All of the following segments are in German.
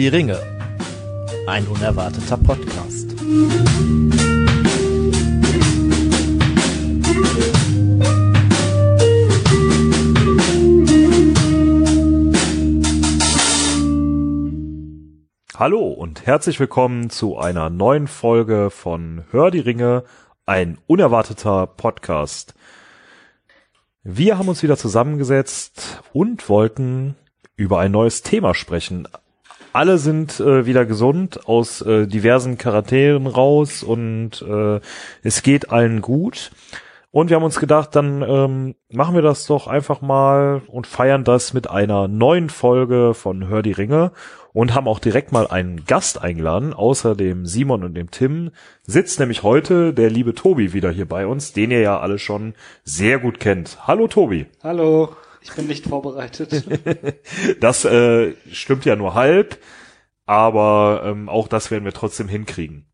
Die Ringe. Ein unerwarteter Podcast. Hallo und herzlich willkommen zu einer neuen Folge von Hör die Ringe, ein unerwarteter Podcast. Wir haben uns wieder zusammengesetzt und wollten über ein neues Thema sprechen. Alle sind äh, wieder gesund aus äh, diversen Quarantänen raus und äh, es geht allen gut. Und wir haben uns gedacht, dann ähm, machen wir das doch einfach mal und feiern das mit einer neuen Folge von Hör die Ringe und haben auch direkt mal einen Gast eingeladen, außer dem Simon und dem Tim, sitzt nämlich heute der liebe Tobi wieder hier bei uns, den ihr ja alle schon sehr gut kennt. Hallo Tobi. Hallo, ich bin nicht vorbereitet. das äh, stimmt ja nur halb, aber ähm, auch das werden wir trotzdem hinkriegen.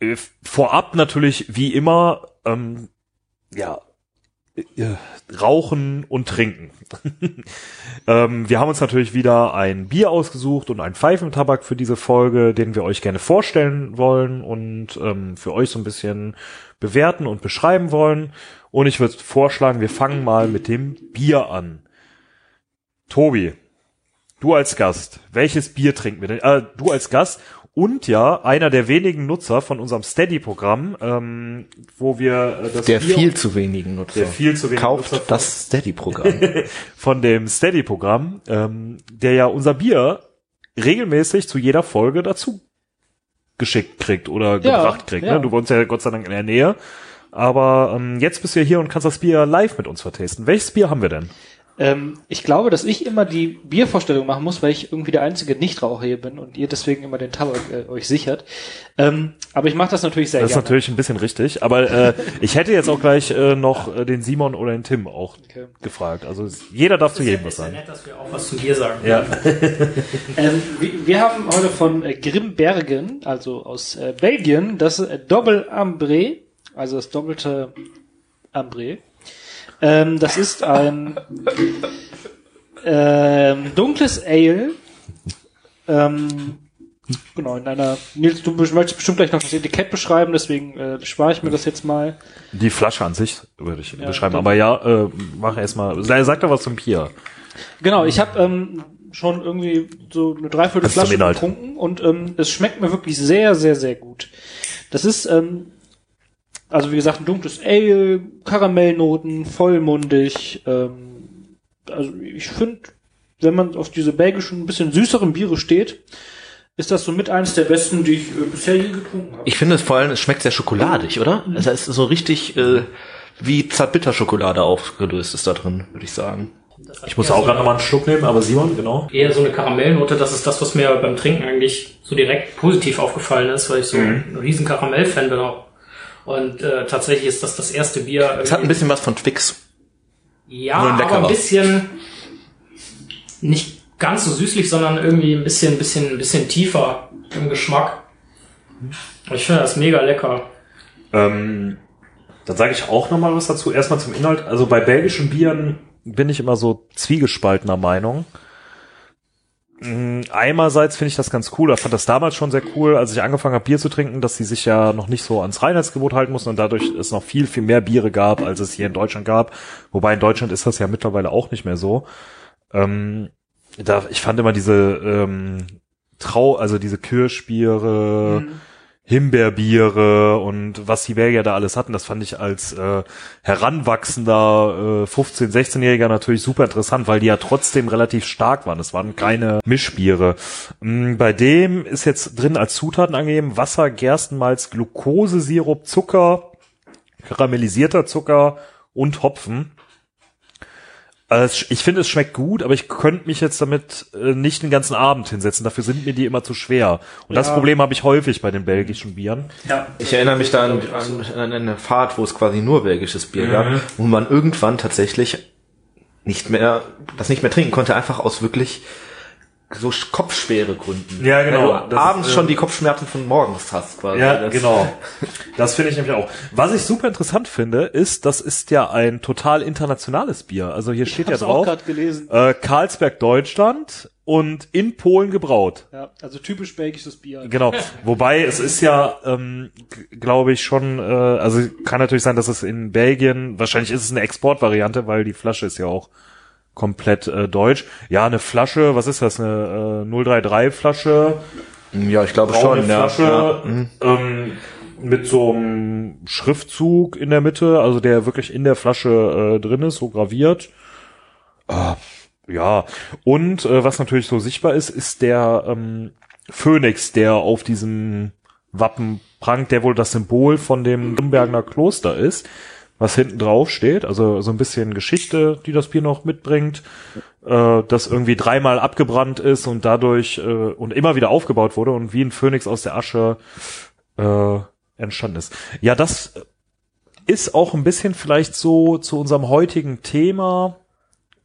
Äh, vorab natürlich wie immer, ähm, ja, äh, rauchen und trinken. ähm, wir haben uns natürlich wieder ein Bier ausgesucht und ein Pfeifentabak für diese Folge, den wir euch gerne vorstellen wollen und ähm, für euch so ein bisschen bewerten und beschreiben wollen. Und ich würde vorschlagen, wir fangen mal mit dem Bier an. Tobi, du als Gast, welches Bier trinken wir denn? Äh, du als Gast und ja einer der wenigen Nutzer von unserem Steady-Programm, ähm, wo wir äh, das der Bier viel zu wenigen Nutzer der viel zu wenigen kauft Nutzer das Steady-Programm von dem Steady-Programm, ähm, der ja unser Bier regelmäßig zu jeder Folge dazu geschickt kriegt oder gebracht ja, kriegt. Ne? Du wohnst ja Gott sei Dank in der Nähe. Aber ähm, jetzt bist du ja hier und kannst das Bier live mit uns vertesten. Welches Bier haben wir denn? Ähm, ich glaube, dass ich immer die Biervorstellung machen muss, weil ich irgendwie der einzige Nichtraucher hier bin und ihr deswegen immer den Tabak äh, euch sichert. Ähm, aber ich mache das natürlich sehr das gerne. Das ist natürlich ein bisschen richtig. Aber äh, ich hätte jetzt auch gleich äh, noch äh, den Simon oder den Tim auch okay. gefragt. Also jeder darf zu jedem was sagen. Ist ja nett, dass wir auch was zu Bier sagen. Ja. ähm, wir, wir, haben heute von äh, Grimbergen, also aus äh, Belgien, das äh, Doppel Ambré, also das doppelte Ambré. Ähm, das ist ein ähm, dunkles Ale. Ähm, genau, in einer. Nils, du möchtest bestimmt gleich noch das Etikett beschreiben, deswegen äh, spare ich mir das jetzt mal. Die Flasche an sich würde ich ja, beschreiben, aber ja, äh, mach erstmal. Sag doch was zum Bier. Genau, ich habe ähm, schon irgendwie so eine Dreiviertelflasche getrunken und ähm, es schmeckt mir wirklich sehr, sehr, sehr gut. Das ist ähm, also wie gesagt, ein dunkles Ale, Karamellnoten, vollmundig. Ähm, also ich finde, wenn man auf diese belgischen, ein bisschen süßeren Biere steht, ist das so mit eines der besten, die ich äh, bisher je getrunken habe. Ich finde es vor allem, es schmeckt sehr schokoladig, oder? Mhm. Also es ist so richtig äh, wie Zartbitterschokolade aufgelöst ist da drin, würde ich sagen. Ich muss auch so gerade nochmal einen Schluck nehmen, aber Simon, genau. Eher so eine Karamellnote, das ist das, was mir beim Trinken eigentlich so direkt positiv aufgefallen ist, weil ich so mhm. ein riesen Karamell-Fan bin auch. Und äh, tatsächlich ist das das erste Bier. Es hat ein bisschen was von Twix. Ja, aber ein bisschen nicht ganz so süßlich, sondern irgendwie ein bisschen, ein bisschen, ein bisschen tiefer im Geschmack. Ich finde das mega lecker. Ähm, dann sage ich auch noch mal was dazu. Erstmal zum Inhalt. Also bei belgischen Bieren bin ich immer so zwiegespaltener Meinung. Mm, einerseits finde ich das ganz cool, ich fand das damals schon sehr cool, als ich angefangen habe, Bier zu trinken, dass sie sich ja noch nicht so ans Reinheitsgebot halten mussten und dadurch es noch viel, viel mehr Biere gab, als es hier in Deutschland gab. Wobei in Deutschland ist das ja mittlerweile auch nicht mehr so. Ähm, da, ich fand immer diese ähm, Trau, also diese Kirschbiere, mhm Himbeerbiere und was die Belgier da alles hatten, das fand ich als äh, heranwachsender äh, 15-, 16-Jähriger natürlich super interessant, weil die ja trotzdem relativ stark waren. Es waren keine Mischbiere. Mm, bei dem ist jetzt drin als Zutaten angegeben Wasser, Gerstenmalz, Glukosesirup, Zucker, karamellisierter Zucker und Hopfen. Also ich finde, es schmeckt gut, aber ich könnte mich jetzt damit äh, nicht den ganzen Abend hinsetzen. Dafür sind mir die immer zu schwer. Und ja. das Problem habe ich häufig bei den belgischen Bieren. Ja. Ich erinnere mich da an, an, an eine Fahrt, wo es quasi nur belgisches Bier mhm. gab, wo man irgendwann tatsächlich nicht mehr, das nicht mehr trinken konnte, einfach aus wirklich so Kopfschwere gründen. Ja, genau. Weil du abends ist, schon die Kopfschmerzen von morgens hast quasi. Ja, das genau. Das finde ich nämlich auch. Was ich super interessant finde, ist, das ist ja ein total internationales Bier. Also hier steht ja drauf. Auch gelesen. Äh, Karlsberg Deutschland und in Polen gebraut. Ja, also typisch belgisches Bier. Genau. Wobei es ist ja, ähm, glaube ich schon, äh, also kann natürlich sein, dass es in Belgien, wahrscheinlich ist es eine Exportvariante, weil die Flasche ist ja auch komplett äh, deutsch. Ja, eine Flasche, was ist das, eine äh, 033 Flasche? Ja, ich glaube schon. Flasche, ja. Ähm, mit so einem Schriftzug in der Mitte, also der wirklich in der Flasche äh, drin ist, so graviert. Äh, ja, und äh, was natürlich so sichtbar ist, ist der ähm, Phönix, der auf diesem Wappen prangt, der wohl das Symbol von dem Grimbergener Kloster ist was hinten drauf steht, also so ein bisschen Geschichte, die das Bier noch mitbringt, äh, das irgendwie dreimal abgebrannt ist und dadurch äh, und immer wieder aufgebaut wurde und wie ein Phönix aus der Asche äh, entstanden ist. Ja, das ist auch ein bisschen vielleicht so zu unserem heutigen Thema.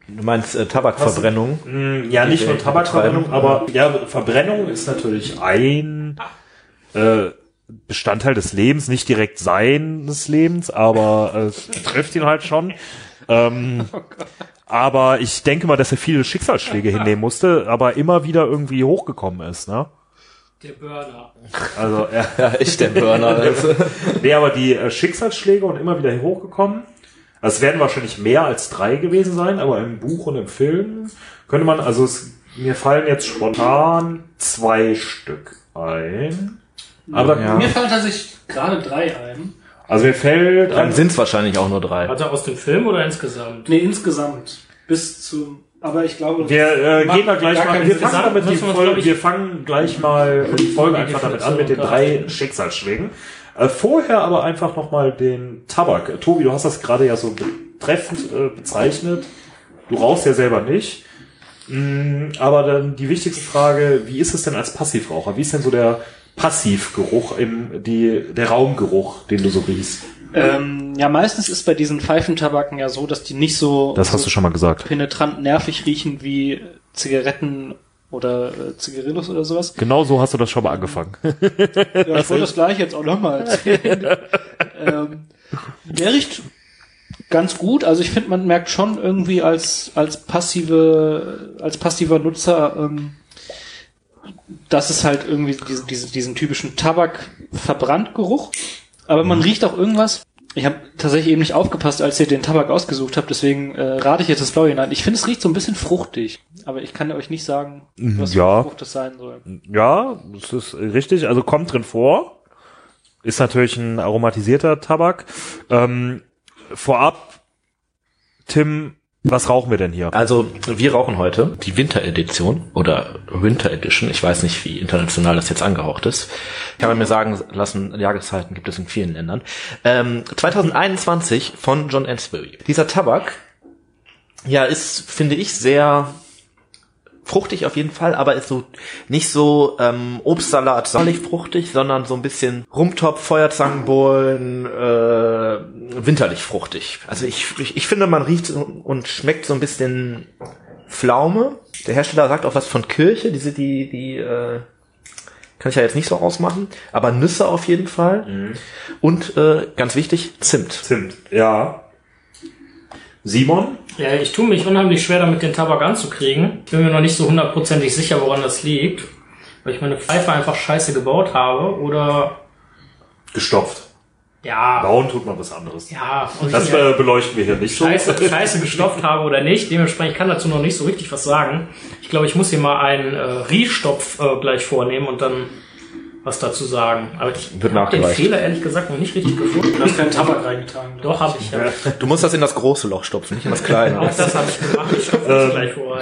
Du meinst äh, Tabakverbrennung? Was, mm, ja, nicht nur Tabakverbrennung, aber ja, Verbrennung ist natürlich ein äh, Bestandteil des Lebens, nicht direkt seines Lebens, aber äh, es trifft ihn halt schon. Ähm, oh aber ich denke mal, dass er viele Schicksalsschläge hinnehmen musste, aber immer wieder irgendwie hochgekommen ist, ne? Der Burner. Also ja, ja ich der Burner. nee, aber die äh, Schicksalsschläge und immer wieder hochgekommen. Also es werden wahrscheinlich mehr als drei gewesen sein, aber im Buch und im Film könnte man, also es, mir fallen jetzt spontan zwei Stück ein. Aber ja. mir fallen tatsächlich gerade drei ein. Also mir fällt. Dann sind es wahrscheinlich auch nur drei. Also aus dem Film oder insgesamt? Nee, insgesamt. Bis zum. Aber ich glaube. Wir äh, gehen da gleich mal. Wir fangen, damit die Folge, wir fangen gleich mal die Folge einfach damit an mit den drei Schicksalsschlägen. Äh, vorher aber einfach nochmal den Tabak. Tobi, du hast das gerade ja so treffend äh, bezeichnet. Du rauchst ja selber nicht. Mm, aber dann die wichtigste Frage, wie ist es denn als Passivraucher? Wie ist denn so der Passivgeruch, im, die, der Raumgeruch, den du so riechst? Ähm, ja, meistens ist bei diesen Pfeifentabaken ja so, dass die nicht so, das hast so du schon mal gesagt. penetrant nervig riechen wie Zigaretten oder äh, Zigarillos oder sowas. Genau so hast du das schon mal angefangen. ja, ich wollte das gleich jetzt auch nochmal erzählen. ähm, der riecht ganz gut. Also ich finde, man merkt schon irgendwie als als passive als passiver Nutzer ähm, das ist halt irgendwie diese, diese, diesen typischen Tabak-Verbranntgeruch. Aber man mhm. riecht auch irgendwas. Ich habe tatsächlich eben nicht aufgepasst, als ihr den Tabak ausgesucht habt, deswegen äh, rate ich jetzt das Blaue hinein. Ich finde, es riecht so ein bisschen fruchtig, aber ich kann euch nicht sagen, was ja. für Frucht das sein soll. Ja, das ist richtig. Also kommt drin vor. Ist natürlich ein aromatisierter Tabak. Ähm, vorab, Tim, was rauchen wir denn hier? Also, wir rauchen heute die Winteredition oder Winter Edition. Ich weiß nicht, wie international das jetzt angehaucht ist. Ich habe mir sagen lassen, Jahreszeiten gibt es in vielen Ländern. Ähm, 2021 von John Ansbury. Dieser Tabak, ja, ist, finde ich, sehr fruchtig auf jeden Fall, aber ist so nicht so ähm, Obstsalat sonderlich fruchtig, sondern so ein bisschen Rumtopf, Feuerzangenbowlen, äh, winterlich fruchtig. Also ich, ich, ich finde, man riecht und schmeckt so ein bisschen Pflaume. Der Hersteller sagt auch was von Kirche, diese die die äh, kann ich ja jetzt nicht so ausmachen, aber Nüsse auf jeden Fall mhm. und äh, ganz wichtig Zimt. Zimt, ja. Simon? Ja, ich tue mich unheimlich schwer damit, den Tabak anzukriegen. Ich bin mir noch nicht so hundertprozentig sicher, woran das liegt. Weil ich meine Pfeife einfach scheiße gebaut habe oder... Gestopft. Ja. Bauen tut man was anderes. Ja. Und das äh, beleuchten wir hier nicht so. Scheiße, scheiße gestopft habe oder nicht. Dementsprechend ich kann dazu noch nicht so richtig was sagen. Ich glaube, ich muss hier mal einen äh, Riechstopf äh, gleich vornehmen und dann was dazu sagen. Aber ich habe den Fehler ehrlich gesagt noch nicht richtig gefunden. Du hast keinen Tabak reingetan. Doch, habe ich. Ja. Du musst das in das große Loch stopfen, nicht in das kleine. Auch das habe ich gemacht. Ich stopfe das gleich vor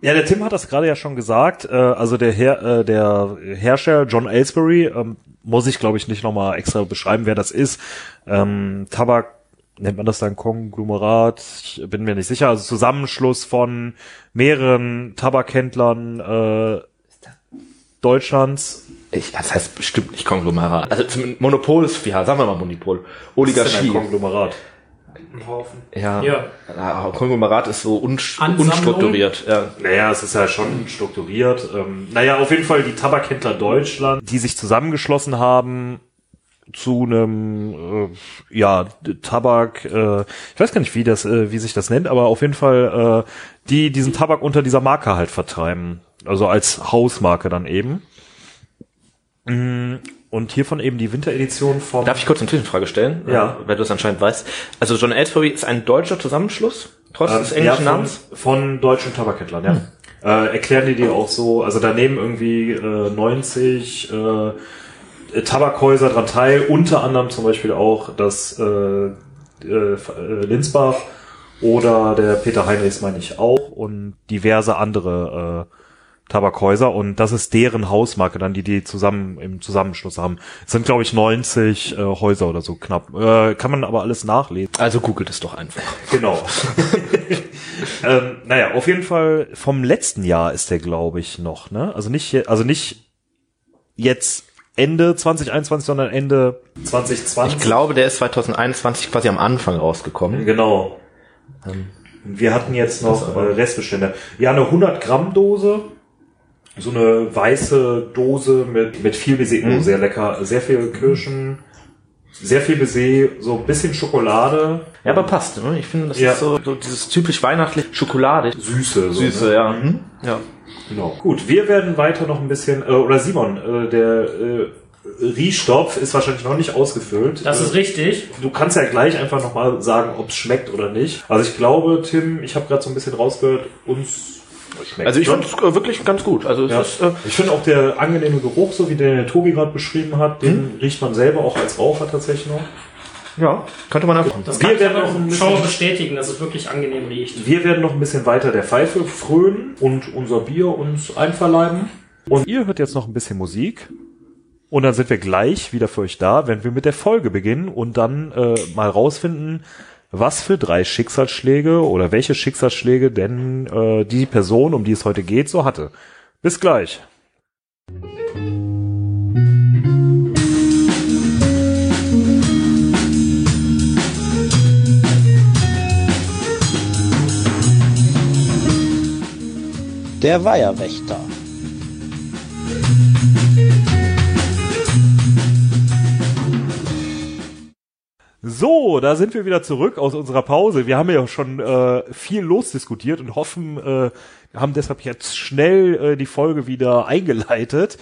Ja, der Tim hat das gerade ja schon gesagt. Äh, also der, Her äh, der Hersteller John Aylesbury, ähm, muss ich glaube ich nicht nochmal extra beschreiben, wer das ist. Ähm, Tabak nennt man das dann Konglomerat? Ich bin mir nicht sicher. Also Zusammenschluss von mehreren Tabakhändlern äh, Deutschlands ich, das heißt bestimmt nicht Konglomerat. Also Monopol ist, ja, sagen wir mal Monopol. Oligarchie. Konglomerat. Ein Haufen. Ja. ja. Konglomerat ist so un unstrukturiert. Ja. Naja, es ist ja schon strukturiert. Ähm, naja, auf jeden Fall die Tabakhändler Deutschland, die sich zusammengeschlossen haben zu einem äh, ja Tabak äh, ich weiß gar nicht wie das äh, wie sich das nennt aber auf jeden Fall äh, die diesen Tabak unter dieser Marke halt vertreiben also als Hausmarke dann eben mm, und hiervon eben die Winteredition von Darf ich kurz eine Zwischenfrage stellen? Ja. Weil du es anscheinend weißt. Also John Elsbury ist ein deutscher Zusammenschluss, trotz äh, des englischen ja, von, Namens? Von deutschen Tabakhändlern, ja. Hm. Äh, erklären die dir auch so, also da nehmen irgendwie äh, 90 äh, Tabakhäuser dran teil, unter anderem zum Beispiel auch das äh, äh, äh Linsbach oder der Peter Heinrichs meine ich auch und diverse andere äh, Tabakhäuser und das ist deren Hausmarke dann, die die zusammen im Zusammenschluss haben. Es sind glaube ich 90 äh, Häuser oder so knapp. Äh, kann man aber alles nachlesen. Also googelt es doch einfach. Genau. ähm, naja, auf jeden Fall vom letzten Jahr ist der glaube ich noch, ne? Also nicht also nicht jetzt Ende 2021, sondern Ende 2020. Ich glaube, der ist 2021 quasi am Anfang rausgekommen. Genau. Ähm, wir hatten jetzt noch äh, Restbestände. Ja, eine 100 Gramm Dose so eine weiße Dose mit, mit viel Baiser, oh, mhm. sehr lecker, sehr viel Kirschen, sehr viel Baiser, so ein bisschen Schokolade. Ja, aber passt, ne? Ich finde, das ja. ist so, so dieses typisch weihnachtliche Schokolade. Süße. So, Süße, ne? ja. Mhm. Ja. Genau. Gut, wir werden weiter noch ein bisschen, äh, oder Simon, äh, der äh, Riechstopf ist wahrscheinlich noch nicht ausgefüllt. Das ist richtig. Du kannst ja gleich einfach nochmal sagen, ob es schmeckt oder nicht. Also ich glaube, Tim, ich habe gerade so ein bisschen rausgehört, uns schmeckt. Also ich finde es äh, wirklich ganz gut. Also ja. ist, äh, ich finde auch der angenehme Geruch, so wie den der Tobi gerade beschrieben hat, den hm? riecht man selber auch als Raucher tatsächlich noch. Ja, könnte man einfach. Das wir werden noch ein bisschen, bestätigen, dass es wirklich angenehm riecht. Wir werden noch ein bisschen weiter der Pfeife frönen und unser Bier uns einverleiben. Und ihr hört jetzt noch ein bisschen Musik. Und dann sind wir gleich wieder für euch da, wenn wir mit der Folge beginnen und dann äh, mal rausfinden, was für drei Schicksalsschläge oder welche Schicksalsschläge denn äh, die Person, um die es heute geht, so hatte. Bis gleich. Der Weiherwächter. So, da sind wir wieder zurück aus unserer Pause. Wir haben ja schon äh, viel losdiskutiert und hoffen, äh, haben deshalb jetzt schnell äh, die Folge wieder eingeleitet.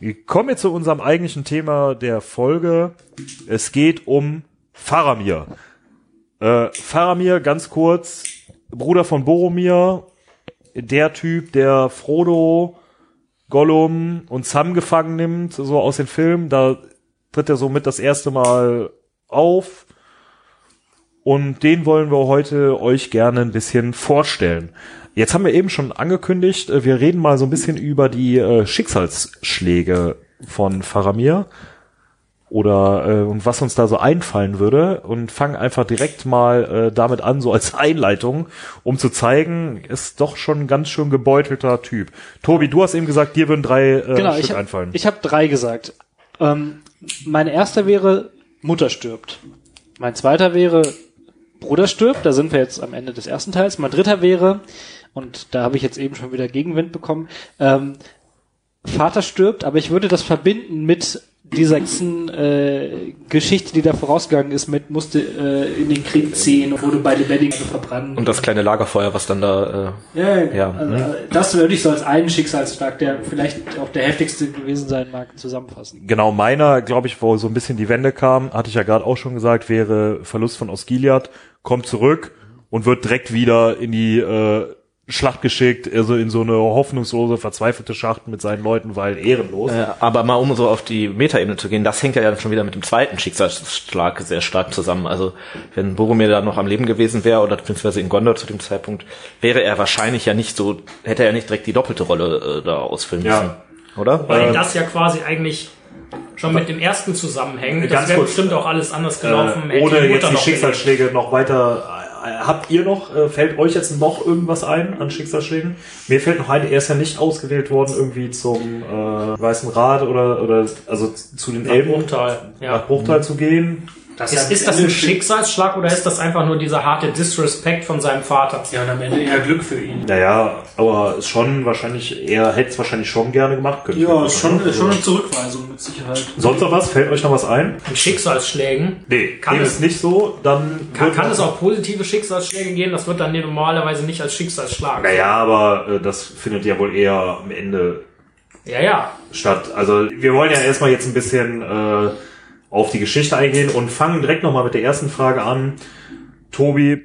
Wir kommen jetzt zu unserem eigentlichen Thema der Folge. Es geht um Faramir. Äh, Faramir, ganz kurz, Bruder von Boromir, der Typ, der Frodo, Gollum und Sam gefangen nimmt, so aus den Filmen. Da tritt er so mit das erste Mal auf und den wollen wir heute euch gerne ein bisschen vorstellen. Jetzt haben wir eben schon angekündigt, äh, wir reden mal so ein bisschen über die äh, Schicksalsschläge von Faramir oder äh, und was uns da so einfallen würde und fangen einfach direkt mal äh, damit an, so als Einleitung, um zu zeigen, ist doch schon ein ganz schön gebeutelter Typ. Tobi, du hast eben gesagt, dir würden drei äh, genau, Stück ich hab, einfallen. Ich habe drei gesagt. Ähm, mein erster wäre Mutter stirbt. Mein zweiter wäre Bruder stirbt, da sind wir jetzt am Ende des ersten Teils. Mein dritter wäre, und da habe ich jetzt eben schon wieder Gegenwind bekommen, ähm, Vater stirbt, aber ich würde das verbinden mit dieser ganzen äh, Geschichte, die da vorausgegangen ist, mit musste äh, in den Krieg ziehen und wurde bei Lebendigen verbrannt. Und das kleine Lagerfeuer, was dann da. Äh, ja, ja. Also, hm? Das würde ich so als einen Schicksalsschlag, der vielleicht auch der heftigste gewesen sein mag, zusammenfassen. Genau, meiner, glaube ich, wo so ein bisschen die Wende kam, hatte ich ja gerade auch schon gesagt, wäre Verlust von Osgiliath, kommt zurück und wird direkt wieder in die äh, Schlacht geschickt, also in so eine hoffnungslose, verzweifelte Schacht mit seinen Leuten, weil ehrenlos. Äh, aber mal um so auf die Metaebene zu gehen, das hängt ja dann schon wieder mit dem zweiten Schicksalsschlag sehr stark zusammen. Also wenn Boromir da noch am Leben gewesen wäre oder beziehungsweise in Gondor zu dem Zeitpunkt, wäre er wahrscheinlich ja nicht so, hätte er nicht direkt die doppelte Rolle äh, da ausfüllen müssen. Ja. Oder? Weil äh, das ja quasi eigentlich schon mit dem ersten zusammenhängt. Das wäre bestimmt auch alles anders gelaufen. Äh, ohne jetzt die Schicksalsschläge noch weiter habt ihr noch, äh, fällt euch jetzt noch irgendwas ein an Schicksalsschlägen? Mir fällt noch ein, er ist ja nicht ausgewählt worden irgendwie zum äh, Weißen Rat oder, oder also zu den nach Elben Bruchtal. Ja. nach Bruchtal mhm. zu gehen. Das ist, ist das ein Schicksalsschlag oder ist das einfach nur dieser harte Disrespect von seinem Vater? Ja, und am Ende eher Glück für ihn. Naja, aber ist schon wahrscheinlich, er hätte es wahrscheinlich schon gerne gemacht können. Ja, ist schon, schon eine Zurückweisung mit Sicherheit. Sonst noch was? Fällt euch noch was ein? An Schicksalsschlägen? Nee, kann es nicht so, dann... Kann, kann es auch positive Schicksalsschläge gehen? Das wird dann normalerweise nicht als Schicksalsschlag. Naja, aber äh, das findet ja wohl eher am Ende ja, ja. statt. Also wir wollen ja erstmal jetzt ein bisschen... Äh, auf die Geschichte eingehen und fangen direkt nochmal mit der ersten Frage an. Tobi,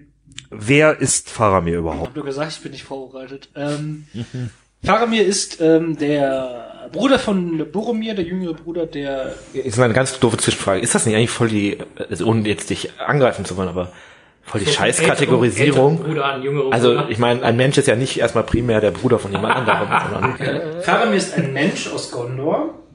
wer ist Faramir überhaupt? Ich hab nur gesagt, ich bin nicht vorbereitet. Ähm, Faramir ist ähm, der Bruder von Boromir, der jüngere Bruder, der... Ist mal eine ganz doofe Zwischenfrage. Ist das nicht eigentlich voll die, also ohne jetzt dich angreifen zu wollen, aber voll die so Scheißkategorisierung. Also ich meine, ein Mensch ist ja nicht erstmal primär der Bruder von jemand anderem, sondern... Faramir ist ein Mensch aus Gondor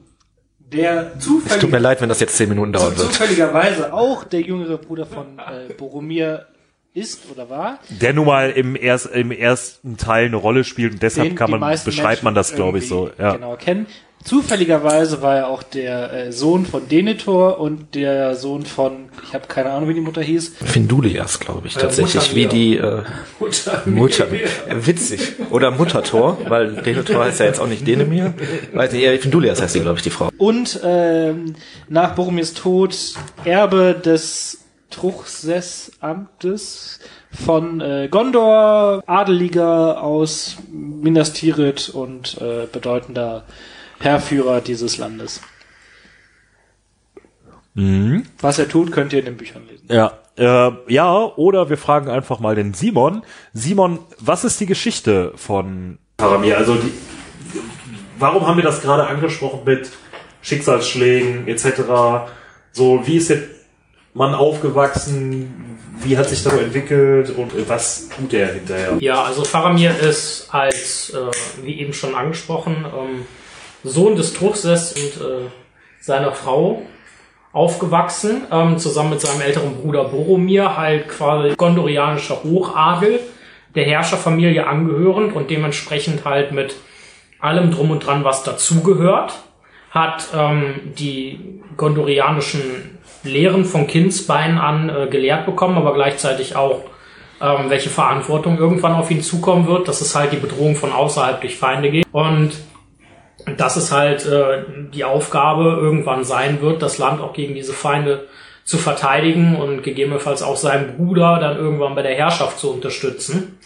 der zufällig, es tut mir leid, wenn das jetzt zehn Minuten dauert wird. Zufälligerweise auch der jüngere Bruder von äh, Boromir ist oder war. Der nun mal im, erst, im ersten Teil eine Rolle spielt und deshalb kann man, beschreibt Menschen man das, glaube ich, so. Ja. Genau, kennen. Zufälligerweise war er auch der äh, Sohn von Denethor und der Sohn von, ich habe keine Ahnung, wie die Mutter hieß. Findulias, glaube ich, tatsächlich, äh, wie die äh, Mutter. Mutter äh, witzig. Oder Muttertor, weil Denethor heißt ja jetzt auch nicht Denemir. Weiß nicht, Findulias heißt sie, glaube ich, die Frau. Und ähm, nach Boromirs Tod Erbe des Truchsess-Amtes von äh, Gondor, Adeliger aus Minas Tirith und äh, bedeutender Herrführer dieses Landes. Mhm. Was er tut, könnt ihr in den Büchern lesen. Ja, äh, ja, oder wir fragen einfach mal den Simon. Simon, was ist die Geschichte von Paramir? Also die, warum haben wir das gerade angesprochen mit Schicksalsschlägen etc.? So, wie ist der Mann aufgewachsen? Wie hat sich das entwickelt und was tut er hinterher? Ja, also Faramir ist als, äh, wie eben schon angesprochen, ähm, Sohn des Truchsess und äh, seiner Frau aufgewachsen, ähm, zusammen mit seinem älteren Bruder Boromir, halt quasi gondorianischer Hochadel, der Herrscherfamilie angehörend und dementsprechend halt mit allem drum und dran, was dazugehört, hat ähm, die gondorianischen Lehren von Kindsbeinen an äh, gelehrt bekommen, aber gleichzeitig auch ähm, welche Verantwortung irgendwann auf ihn zukommen wird, dass es halt die Bedrohung von außerhalb durch Feinde geht. Und dass es halt äh, die Aufgabe irgendwann sein wird, das Land auch gegen diese Feinde zu verteidigen und gegebenenfalls auch seinen Bruder dann irgendwann bei der Herrschaft zu unterstützen.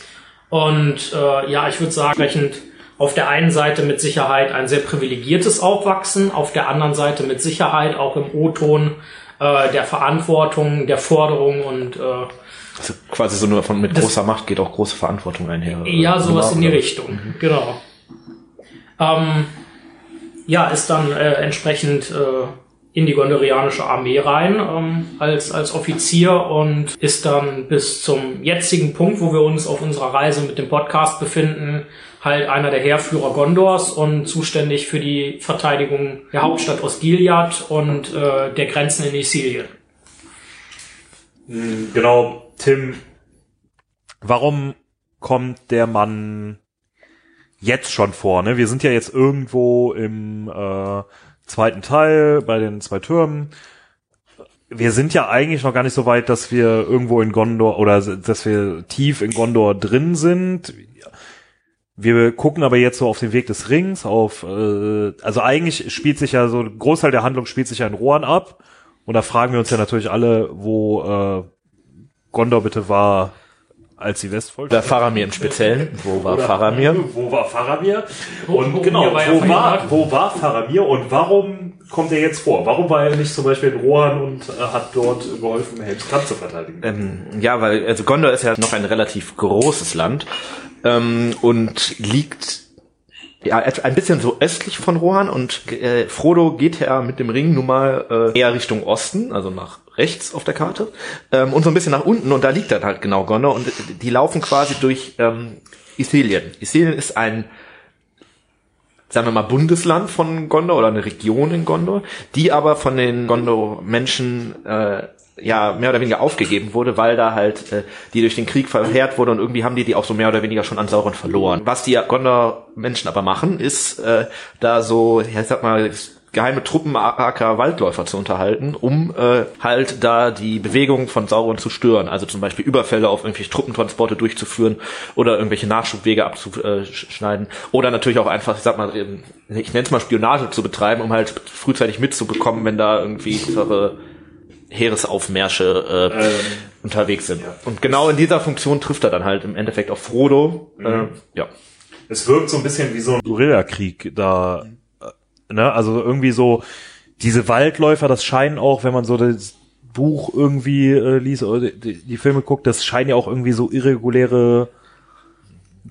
Und äh, ja, ich würde sagen, entsprechend auf der einen Seite mit Sicherheit ein sehr privilegiertes Aufwachsen, auf der anderen Seite mit Sicherheit auch im O-Ton äh, der Verantwortung, der Forderung und äh, also quasi so nur von mit großer Macht geht auch große Verantwortung einher. Ja, sowas in die Richtung, mhm. genau. Ähm, ja, ist dann äh, entsprechend äh, in die gondorianische Armee rein ähm, als, als Offizier und ist dann bis zum jetzigen Punkt, wo wir uns auf unserer Reise mit dem Podcast befinden, halt einer der Heerführer Gondors und zuständig für die Verteidigung der Hauptstadt Osgiliath und äh, der Grenzen in Isilien. Hm, genau, Tim, warum kommt der Mann jetzt schon vor. Ne? Wir sind ja jetzt irgendwo im äh, zweiten Teil bei den zwei Türmen. Wir sind ja eigentlich noch gar nicht so weit, dass wir irgendwo in Gondor oder dass wir tief in Gondor drin sind. Wir gucken aber jetzt so auf den Weg des Rings, auf äh, also eigentlich spielt sich ja so ein Großteil der Handlung spielt sich ja in Rohan ab. Und da fragen wir uns ja natürlich alle, wo äh, Gondor bitte war, als die Westfold. Oder Faramir im Speziellen. Wo war Oder Faramir? Wo war Faramir? Und wo, genau, war wo, war, wo war Faramir und warum kommt er jetzt vor? Warum war er nicht zum Beispiel in Rohan und äh, hat dort geholfen, Helms Kampf zu verteidigen? Ähm, ja, weil also Gondor ist ja noch ein relativ großes Land ähm, und liegt ja, ein bisschen so östlich von Rohan und äh, Frodo geht ja mit dem Ring nun mal äh, eher Richtung Osten, also nach rechts auf der Karte ähm, und so ein bisschen nach unten und da liegt dann halt genau Gondor und die laufen quasi durch ähm, Isilien. Isilien ist ein sagen wir mal Bundesland von Gondor oder eine Region in Gondor, die aber von den Gondor-Menschen äh, ja mehr oder weniger aufgegeben wurde, weil da halt äh, die durch den Krieg verheert wurde und irgendwie haben die die auch so mehr oder weniger schon an Sauron verloren. Was die Gondor-Menschen aber machen, ist äh, da so, ich sag mal, geheime Truppen AK Waldläufer zu unterhalten, um äh, halt da die Bewegung von Sauron zu stören. Also zum Beispiel Überfälle auf irgendwelche Truppentransporte durchzuführen oder irgendwelche Nachschubwege abzuschneiden. Oder natürlich auch einfach, ich sag mal, ich nenne es mal Spionage zu betreiben, um halt frühzeitig mitzubekommen, wenn da irgendwie Heeresaufmärsche äh, ähm, unterwegs sind. Ja. Und genau in dieser Funktion trifft er dann halt im Endeffekt auf Frodo. Mhm. Äh, ja. Es wirkt so ein bisschen wie so ein Guerillakrieg da. Ne? Also irgendwie so diese Waldläufer, das scheinen auch, wenn man so das Buch irgendwie äh, liest oder die, die Filme guckt, das scheinen ja auch irgendwie so irreguläre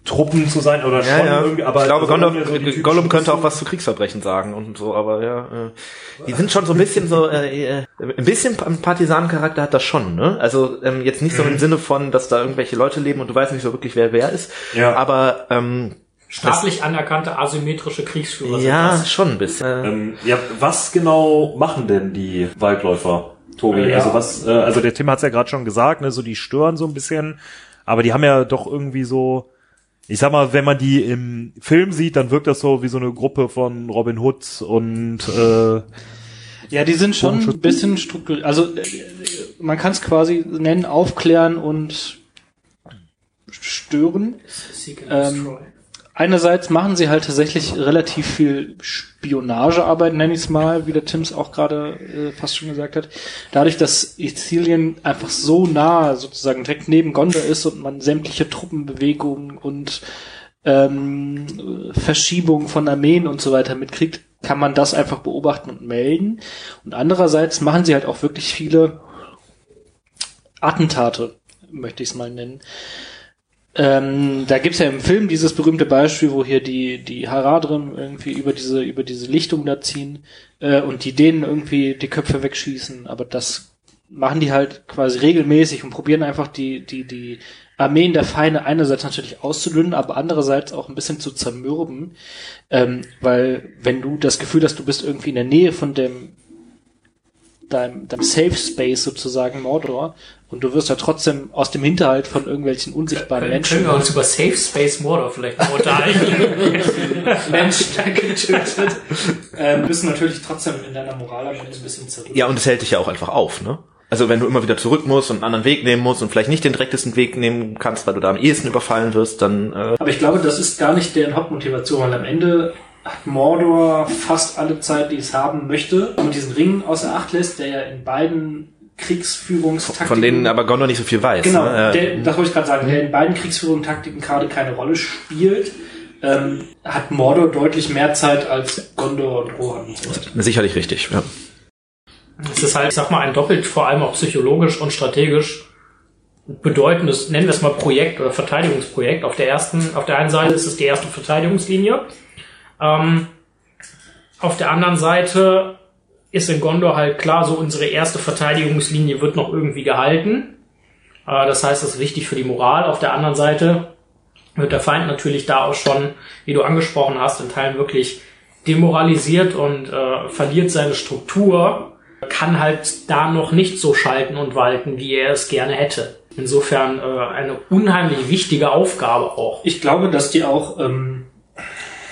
Truppen zu sein oder ja, schon ja. irgendwie. Aber ich glaube, Gollum, so Gollum könnte auch was zu Kriegsverbrechen sagen und so, aber ja, äh, die sind schon so ein bisschen so, äh, äh, ein bisschen Partisanencharakter hat das schon, ne? Also ähm, jetzt nicht so im mhm. Sinne von, dass da irgendwelche Leute leben und du weißt nicht so wirklich, wer wer ist, ja. aber ähm, Staatlich anerkannte asymmetrische Kriegsführer. Ja, schon ein bisschen. Ähm, ja, was genau machen denn die Waldläufer, Tobi? Äh, ja. Also was, äh, also der Tim hat es ja gerade schon gesagt, ne, so die stören so ein bisschen, aber die haben ja doch irgendwie so ich sag mal, wenn man die im Film sieht, dann wirkt das so wie so eine Gruppe von Robin Hood und äh, ja, die sind schon ein bisschen strukturiert. Also äh, man kann es quasi nennen, aufklären und stören. Ähm, einerseits machen sie halt tatsächlich relativ viel Spionagearbeit, nenne ich es mal, wie der Tims auch gerade äh, fast schon gesagt hat. Dadurch, dass Ithilien einfach so nah sozusagen direkt neben Gondor ist und man sämtliche Truppenbewegungen und ähm, Verschiebungen von Armeen und so weiter mitkriegt, kann man das einfach beobachten und melden. Und andererseits machen sie halt auch wirklich viele Attentate, möchte ich es mal nennen. Ähm, da gibt's ja im Film dieses berühmte Beispiel, wo hier die, die Haradrim irgendwie über diese, über diese Lichtung da ziehen äh, und die denen irgendwie die Köpfe wegschießen. Aber das machen die halt quasi regelmäßig und probieren einfach die, die, die Armeen der Feinde einerseits natürlich auszudünnen, aber andererseits auch ein bisschen zu zermürben. Ähm, weil wenn du das Gefühl hast, du bist irgendwie in der Nähe von dem deinem, deinem Safe Space sozusagen Mordor und du wirst ja trotzdem aus dem Hinterhalt von irgendwelchen unsichtbaren können, Menschen. Können wir uns über Safe Space Mordor vielleicht mal unterhalten? Mensch, getötet. Ähm, bist du natürlich trotzdem in deiner Moral ein bisschen zurück. Ja, und es hält dich ja auch einfach auf, ne? Also wenn du immer wieder zurück musst und einen anderen Weg nehmen musst und vielleicht nicht den direktesten Weg nehmen kannst, weil du da am ehesten überfallen wirst, dann. Äh Aber ich glaube, das ist gar nicht deren Hauptmotivation, weil am Ende Mordor fast alle Zeit, die es haben möchte, und diesen Ring außer Acht lässt, der ja in beiden Kriegsführungstaktiken. Von denen aber Gondor nicht so viel weiß. Genau, ne? der, das wollte ich gerade sagen, der in beiden Kriegsführungstaktiken gerade keine Rolle spielt, ähm, hat Mordor deutlich mehr Zeit als Gondor und Rohan. Sicherlich richtig, ja. Es ist halt, ich sag mal, ein doppelt, vor allem auch psychologisch und strategisch bedeutendes, nennen wir es mal Projekt oder Verteidigungsprojekt. Auf der ersten, auf der einen Seite ist es die erste Verteidigungslinie. Ähm, auf der anderen Seite ist in Gondor halt klar, so unsere erste Verteidigungslinie wird noch irgendwie gehalten. Äh, das heißt, das ist wichtig für die Moral. Auf der anderen Seite wird der Feind natürlich da auch schon, wie du angesprochen hast, in Teilen wirklich demoralisiert und äh, verliert seine Struktur, kann halt da noch nicht so schalten und walten, wie er es gerne hätte. Insofern äh, eine unheimlich wichtige Aufgabe auch. Ich glaube, dass die auch ähm,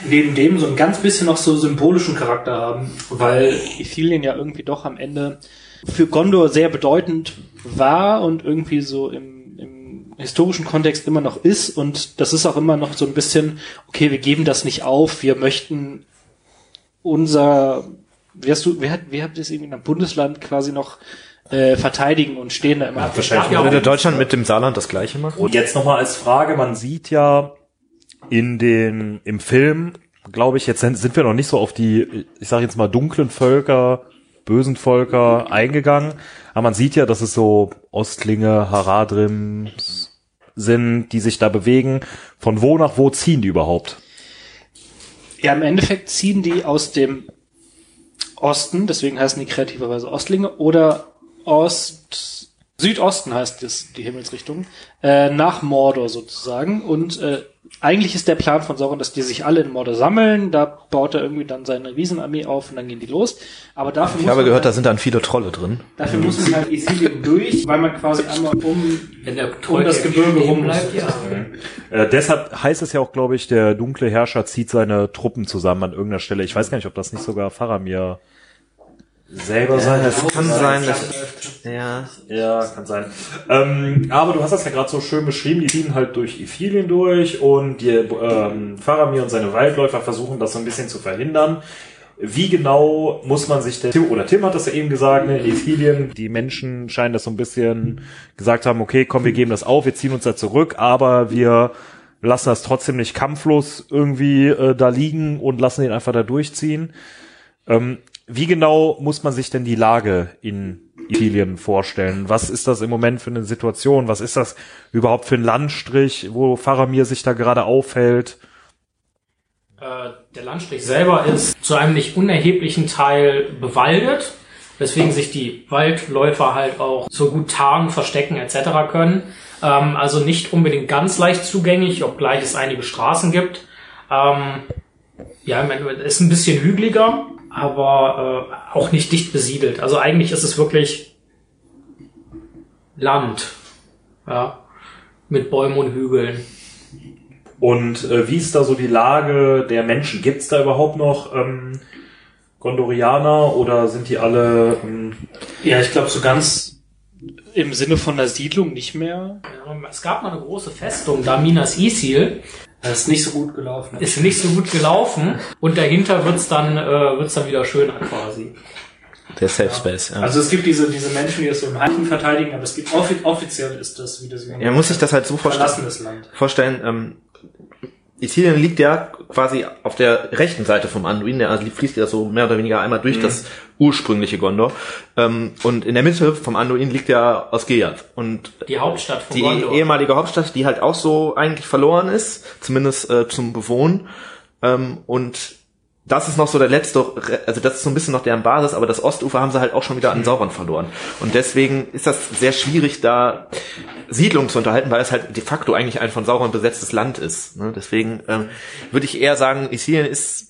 neben dem so ein ganz bisschen noch so symbolischen Charakter haben, weil Ithilien ja irgendwie doch am Ende für Gondor sehr bedeutend war und irgendwie so im, im historischen Kontext immer noch ist und das ist auch immer noch so ein bisschen, okay, wir geben das nicht auf, wir möchten unser, hast du, wer hat, wer hat das irgendwie in einem Bundesland quasi noch äh, verteidigen und stehen da immer. Ja, wahrscheinlich würde Deutschland mit dem Saarland das gleiche machen. Und jetzt nochmal als Frage, man sieht ja in den, im Film, glaube ich, jetzt sind, wir noch nicht so auf die, ich sage jetzt mal, dunklen Völker, bösen Völker eingegangen. Aber man sieht ja, dass es so Ostlinge, Haradrim sind, die sich da bewegen. Von wo nach wo ziehen die überhaupt? Ja, im Endeffekt ziehen die aus dem Osten, deswegen heißen die kreativerweise Ostlinge, oder Ost, Südosten heißt das, die Himmelsrichtung, äh, nach Mordor sozusagen. Und äh, eigentlich ist der Plan von Sauron, dass die sich alle in Mordor sammeln. Da baut er irgendwie dann seine Riesenarmee auf und dann gehen die los. Aber dafür ich muss habe gehört, halt, da sind dann viele Trolle drin. Dafür muss man halt Isilien durch, weil man quasi einmal um, Wenn der um das Gebirge rum bleibt. Ja. Äh, deshalb heißt es ja auch, glaube ich, der dunkle Herrscher zieht seine Truppen zusammen an irgendeiner Stelle. Ich weiß gar nicht, ob das nicht sogar Faramir selber sein. Ja, das kann sein. Dass, ja. ja, kann sein. Ähm, aber du hast das ja gerade so schön beschrieben, die ziehen halt durch Ithilien durch und die ähm, Faramir und seine Waldläufer versuchen das so ein bisschen zu verhindern. Wie genau muss man sich denn, Tim, oder Tim hat das ja eben gesagt, ne, Ithilien, die Menschen scheinen das so ein bisschen gesagt haben, okay, komm, wir geben das auf, wir ziehen uns da zurück, aber wir lassen das trotzdem nicht kampflos irgendwie äh, da liegen und lassen ihn einfach da durchziehen. Ähm, wie genau muss man sich denn die Lage in Ithilien vorstellen? Was ist das im Moment für eine Situation? Was ist das überhaupt für ein Landstrich, wo Faramir sich da gerade aufhält? Äh, der Landstrich selber ist zu einem nicht unerheblichen Teil bewaldet, weswegen sich die Waldläufer halt auch so gut tarnen, verstecken etc. können. Ähm, also nicht unbedingt ganz leicht zugänglich, obgleich es einige Straßen gibt. Ja, ist ein bisschen hügeliger, aber äh, auch nicht dicht besiedelt. Also eigentlich ist es wirklich Land, ja, mit Bäumen und Hügeln. Und äh, wie ist da so die Lage der Menschen? Gibt es da überhaupt noch ähm, Gondorianer oder sind die alle? Ähm ja, ich glaube so ganz im Sinne von der Siedlung nicht mehr. Ja, es gab mal eine große Festung, da Minas Isil. Das ist nicht so gut gelaufen. Ist nicht so gut gelaufen und dahinter wird's dann äh, wird's dann wieder schöner quasi. Der Safe Space. Ja. Also es gibt diese diese Menschen, die das so im Heimlichen verteidigen, aber es gibt offi offiziell ist das wie das. Ja, muss sich das halt so vorstellen. Vorstellen. Ähm, Italien liegt ja quasi auf der rechten Seite vom Anduin, der also fließt ja so mehr oder weniger einmal durch mhm. das ursprüngliche Gondor. Ähm, und in der Mitte vom Anduin liegt ja Osgiliath. Und die Hauptstadt von die Gondor. Die ehemalige Hauptstadt, die halt auch so eigentlich verloren ist, zumindest äh, zum Bewohnen. Ähm, und das ist noch so der letzte, also das ist so ein bisschen noch deren Basis, aber das Ostufer haben sie halt auch schon wieder an mhm. Sauron verloren. Und deswegen ist das sehr schwierig, da Siedlungen zu unterhalten, weil es halt de facto eigentlich ein von Sauron besetztes Land ist. Ne? Deswegen ähm, würde ich eher sagen, Ithilien ist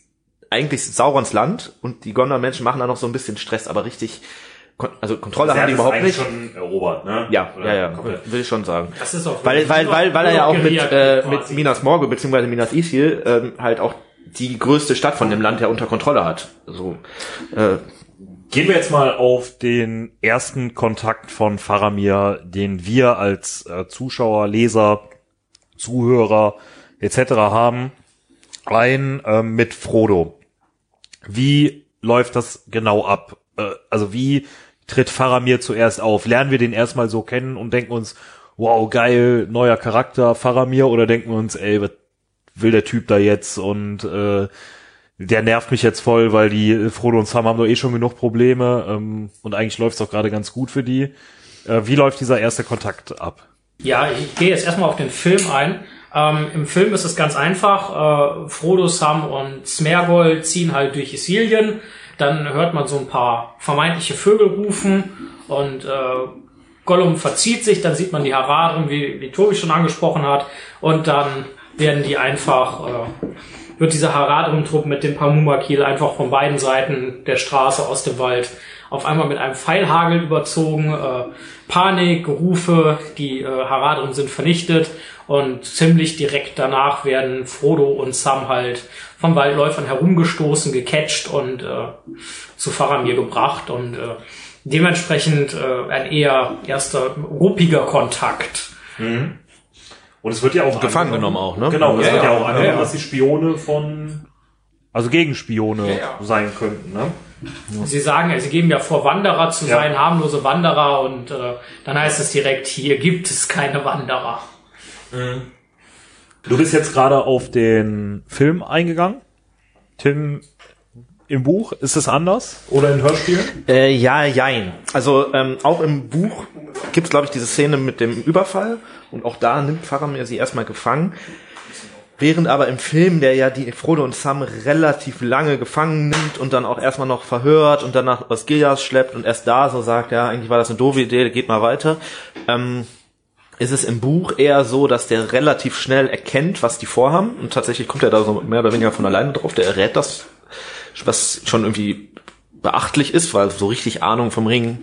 eigentlich Saurons Land und die Gondor-Menschen machen da noch so ein bisschen Stress, aber richtig also Kontrolle also haben die überhaupt nicht. schon erobert, ne? Ja, Oder ja, ja, komplett. will ich schon sagen. Das ist auch weil, weil, weil, weil er ja auch mit, äh, mit Minas Morgul beziehungsweise Minas Ithil ähm, halt auch die größte Stadt von dem Land ja unter Kontrolle hat. So, äh, Gehen wir jetzt mal auf den ersten Kontakt von Faramir, den wir als äh, Zuschauer, Leser, Zuhörer etc. haben, ein äh, mit Frodo. Wie läuft das genau ab? Äh, also wie tritt Faramir zuerst auf? Lernen wir den erstmal so kennen und denken uns, wow, geil, neuer Charakter, Faramir, oder denken wir uns, ey, was will der Typ da jetzt und äh, der nervt mich jetzt voll, weil die Frodo und Sam haben doch eh schon genug Probleme ähm, und eigentlich läuft's doch gerade ganz gut für die. Äh, wie läuft dieser erste Kontakt ab? Ja, ich gehe jetzt erstmal auf den Film ein. Ähm, Im Film ist es ganz einfach. Äh, Frodo, Sam und Smergol ziehen halt durch Isilien. Dann hört man so ein paar vermeintliche Vögel rufen und äh, Gollum verzieht sich. Dann sieht man die Haradrim, wie, wie Tobi schon angesprochen hat. Und dann werden die einfach, äh, wird dieser Haradrim-Trupp mit dem Pamumakil einfach von beiden Seiten der Straße aus dem Wald auf einmal mit einem Pfeilhagel überzogen, äh, Panik, Rufe, die äh, Haradrim sind vernichtet und ziemlich direkt danach werden Frodo und Sam halt von Waldläufern herumgestoßen, gecatcht und äh, zu Faramir gebracht und äh, dementsprechend äh, ein eher erster ruppiger Kontakt. Mhm. Und es wird ja auch gefangen genommen auch, ne? Genau, es ja, wird ja, auch angenommen, ja. dass die Spione von also Gegenspione ja, sein könnten, ne? Sie sagen, sie geben ja vor, Wanderer zu sein, harmlose Wanderer, und äh, dann heißt es direkt, hier gibt es keine Wanderer. Mhm. Du bist jetzt gerade auf den Film eingegangen. Tim, im Buch ist es anders oder in Hörspielen? Äh, ja, jein. Also ähm, auch im Buch gibt es, glaube ich, diese Szene mit dem Überfall und auch da nimmt Faramir sie erstmal gefangen. Während aber im Film, der ja die Frodo und Sam relativ lange gefangen nimmt und dann auch erstmal noch verhört und danach aus Gilead schleppt und erst da so sagt, ja, eigentlich war das eine doofe Idee, geht mal weiter, ähm, ist es im Buch eher so, dass der relativ schnell erkennt, was die vorhaben und tatsächlich kommt er da so mehr oder weniger von alleine drauf, der errät das, was schon irgendwie beachtlich ist, weil so richtig Ahnung vom Ring,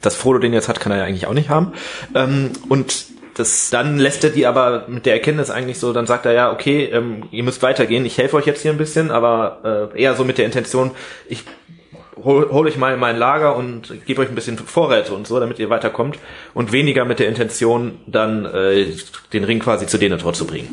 dass Frodo den jetzt hat, kann er ja eigentlich auch nicht haben. Ähm, und das, dann lässt er die aber mit der Erkenntnis eigentlich so, dann sagt er ja, okay, ähm, ihr müsst weitergehen, ich helfe euch jetzt hier ein bisschen, aber äh, eher so mit der Intention, ich hol, hol euch mal in mein Lager und gebe euch ein bisschen Vorräte und so, damit ihr weiterkommt und weniger mit der Intention, dann äh, den Ring quasi zu Denethor zu bringen.